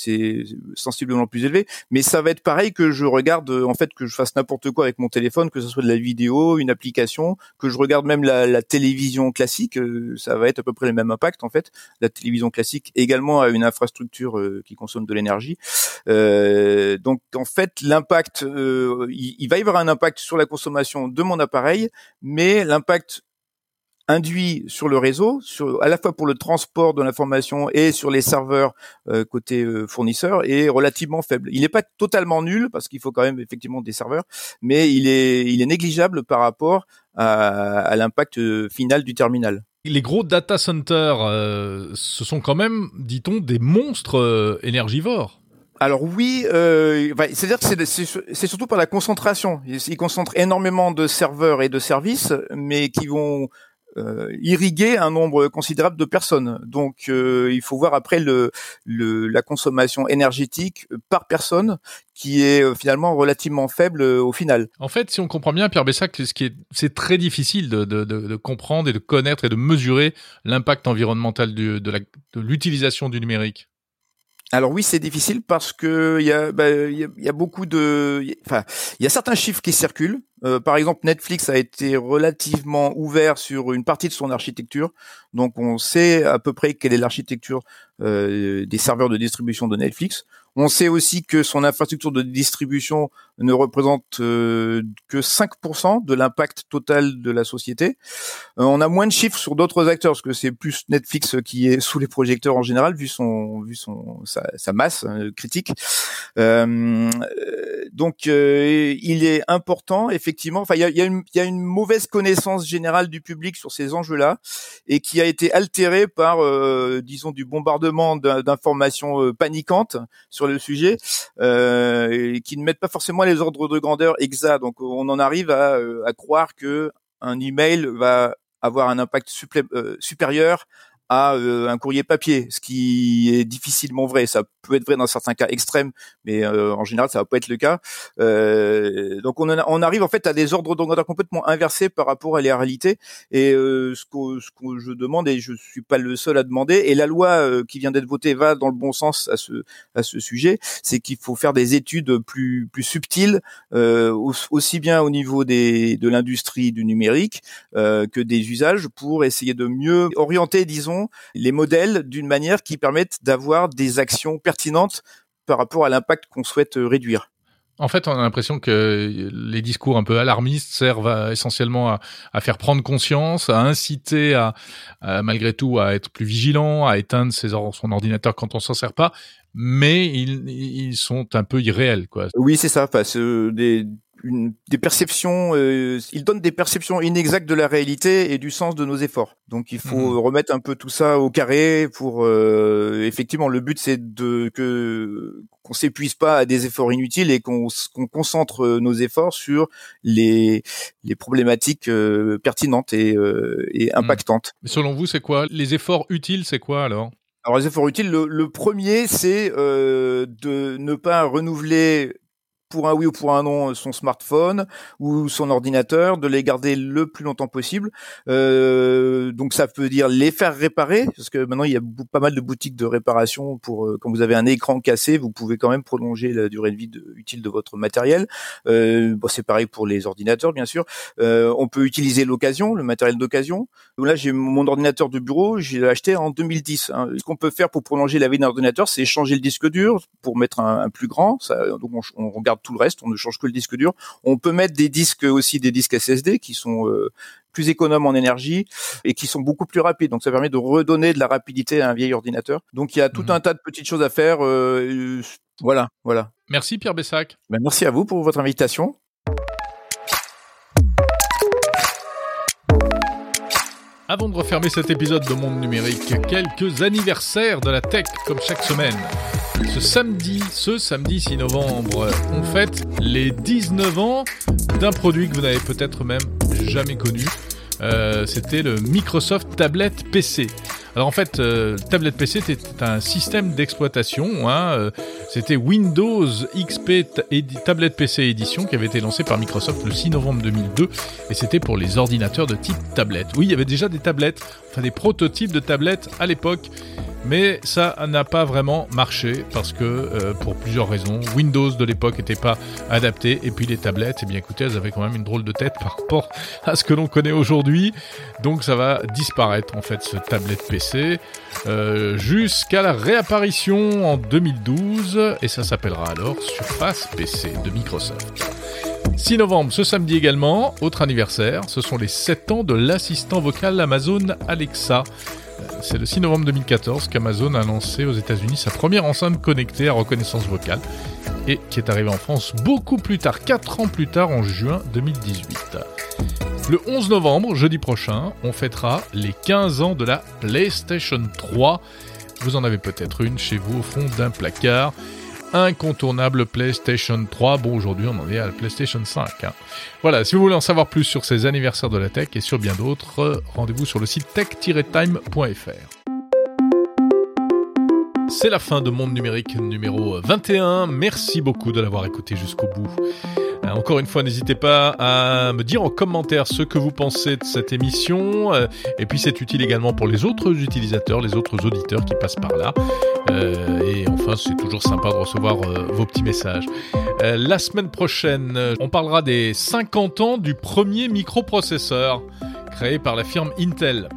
sensiblement plus élevé. Mais ça va être pareil que je regarde, en fait, que je fasse n'importe quoi avec mon téléphone, que ce soit de la vidéo, une application, que je regarde même la, télévision classique, euh, ça va être à peu près le même impact en fait. La télévision classique également a une infrastructure euh, qui consomme de l'énergie. Euh, donc en fait, l'impact, euh, il, il va y avoir un impact sur la consommation de mon appareil, mais l'impact induit sur le réseau, sur, à la fois pour le transport de l'information et sur les serveurs euh, côté euh, fournisseur, est relativement faible. Il n'est pas totalement nul parce qu'il faut quand même effectivement des serveurs, mais il est, il est négligeable par rapport à, à l'impact euh, final du terminal. Les gros data centers, euh, ce sont quand même, dit-on, des monstres énergivores. Alors oui, euh, c'est-à-dire que c'est surtout par la concentration. Ils concentrent énormément de serveurs et de services, mais qui vont euh, irriguer un nombre considérable de personnes. Donc euh, il faut voir après le, le, la consommation énergétique par personne qui est euh, finalement relativement faible au final. En fait, si on comprend bien, Pierre Bessac, ce qui est, c'est très difficile de, de, de, comprendre et de connaître et de mesurer l'impact environnemental du, de l'utilisation du numérique. Alors oui, c'est difficile parce que il y a, bah, y, y a beaucoup de, enfin, il y a certains chiffres qui circulent. Euh, par exemple, Netflix a été relativement ouvert sur une partie de son architecture, donc on sait à peu près quelle est l'architecture euh, des serveurs de distribution de Netflix. On sait aussi que son infrastructure de distribution ne représente que 5% de l'impact total de la société. on a moins de chiffres sur d'autres acteurs parce que c'est plus Netflix qui est sous les projecteurs en général vu son vu son sa, masse critique. donc il est important effectivement. Enfin il y a, y, a y a une mauvaise connaissance générale du public sur ces enjeux-là et qui a été altérée par disons du bombardement d'informations paniquantes sur le sujet euh, et qui ne mettent pas forcément les ordres de grandeur exacts. Donc on en arrive à, euh, croire que un email va avoir un impact euh, supérieur à euh, un courrier papier, ce qui est difficilement vrai. Ça peut être vrai dans certains cas extrêmes, mais euh, en général, ça va pas être le cas. Euh, donc on, on, arrive en fait à des ordres d'ordre complètement inversés par rapport à la réalité. Et ce que, ce, que, je demande, et je suis pas le seul à demander, et la loi qui vient d'être votée va dans le bon sens à ce à ce sujet, c'est qu'il faut faire des études plus plus subtiles, aussi bien au niveau des de l'industrie du numérique que des usages, pour essayer de mieux orienter, disons les modèles d'une manière qui permette d'avoir des actions pertinentes par rapport à l'impact qu'on souhaite euh, réduire. En fait, on a l'impression que les discours un peu alarmistes servent essentiellement à, faire prendre conscience, à inciter à, malgré tout à être plus vigilant, à éteindre ses, son ordinateur quand on s'en sert pas, mais ils, sont un peu irréels, quoi. Oui, c'est ça. Enfin, des, une, des perceptions, euh, il donne des perceptions inexactes de la réalité et du sens de nos efforts. Donc il faut mhm. remettre un peu tout ça au carré pour euh, effectivement le but c'est de que qu'on s'épuise pas à des efforts inutiles et qu'on concentre euh, nos efforts sur les les problématiques euh, pertinentes et, euh, et mhm. impactantes. Mais selon vous, c'est quoi? Les efforts utiles C'est quoi alors? Alors les efforts utiles, le, le premier, c'est euh, de ne pas renouveler pour un oui ou pour un non son smartphone ou son ordinateur, de les garder le plus longtemps possible. Euh, donc ça peut dire les faire réparer, parce que maintenant il y a pas mal de boutiques de réparation pour euh, quand vous avez un écran cassé, vous pouvez quand même prolonger la durée de vie utile de votre matériel. Euh, bon, c'est pareil pour les ordinateurs bien sûr. Euh, on peut utiliser l'occasion, le matériel d'occasion. Là j'ai mon ordinateur de bureau, j'ai acheté en 2010. Hein. Ce qu'on peut faire pour prolonger la vie d'un ordinateur, c'est changer le disque dur pour mettre un, un plus grand. Ça, donc on, on regarde tout le reste, on ne change que le disque dur. On peut mettre des disques aussi des disques SSD qui sont euh, plus économes en énergie et qui sont beaucoup plus rapides. Donc ça permet de redonner de la rapidité à un vieil ordinateur. Donc il y a tout mhm. un tas de petites choses à faire. Euh, voilà, voilà. Merci Pierre Bessac. Ben, merci à vous pour votre invitation. Avant de refermer cet épisode de Monde Numérique, quelques anniversaires de la tech comme chaque semaine. Ce samedi, ce samedi 6 novembre, on fête les 19 ans d'un produit que vous n'avez peut-être même jamais connu. Euh, c'était le Microsoft Tablet PC. Alors en fait, euh, Tablet PC était un système d'exploitation. Hein, euh, c'était Windows XP Tablet PC Edition qui avait été lancé par Microsoft le 6 novembre 2002 et c'était pour les ordinateurs de type tablette. Oui, il y avait déjà des tablettes, enfin des prototypes de tablettes à l'époque mais ça n'a pas vraiment marché parce que euh, pour plusieurs raisons, Windows de l'époque n'était pas adapté et puis les tablettes, eh bien écoutez, elles avaient quand même une drôle de tête par rapport à ce que l'on connaît aujourd'hui. Donc ça va disparaître en fait ce tablette PC euh, jusqu'à la réapparition en 2012 et ça s'appellera alors Surface PC de Microsoft. 6 novembre, ce samedi également, autre anniversaire, ce sont les 7 ans de l'assistant vocal Amazon Alexa. C'est le 6 novembre 2014 qu'Amazon a lancé aux États-Unis sa première enceinte connectée à reconnaissance vocale et qui est arrivée en France beaucoup plus tard, 4 ans plus tard, en juin 2018. Le 11 novembre, jeudi prochain, on fêtera les 15 ans de la PlayStation 3. Vous en avez peut-être une chez vous au fond d'un placard incontournable PlayStation 3. Bon, aujourd'hui, on en est à la PlayStation 5. Hein. Voilà, si vous voulez en savoir plus sur ces anniversaires de la tech et sur bien d'autres, rendez-vous sur le site tech-time.fr. C'est la fin de Monde Numérique numéro 21. Merci beaucoup de l'avoir écouté jusqu'au bout. Euh, encore une fois, n'hésitez pas à me dire en commentaire ce que vous pensez de cette émission. Euh, et puis c'est utile également pour les autres utilisateurs, les autres auditeurs qui passent par là. Euh, et enfin, c'est toujours sympa de recevoir vos petits messages. La semaine prochaine, on parlera des 50 ans du premier microprocesseur créé par la firme Intel.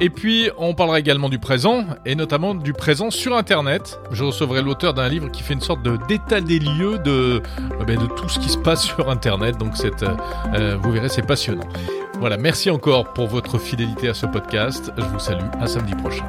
Et puis, on parlera également du présent, et notamment du présent sur Internet. Je recevrai l'auteur d'un livre qui fait une sorte d'état des lieux de, euh, ben, de tout ce qui se passe sur Internet. Donc, euh, euh, vous verrez, c'est passionnant. Voilà, merci encore pour votre fidélité à ce podcast. Je vous salue, à samedi prochain.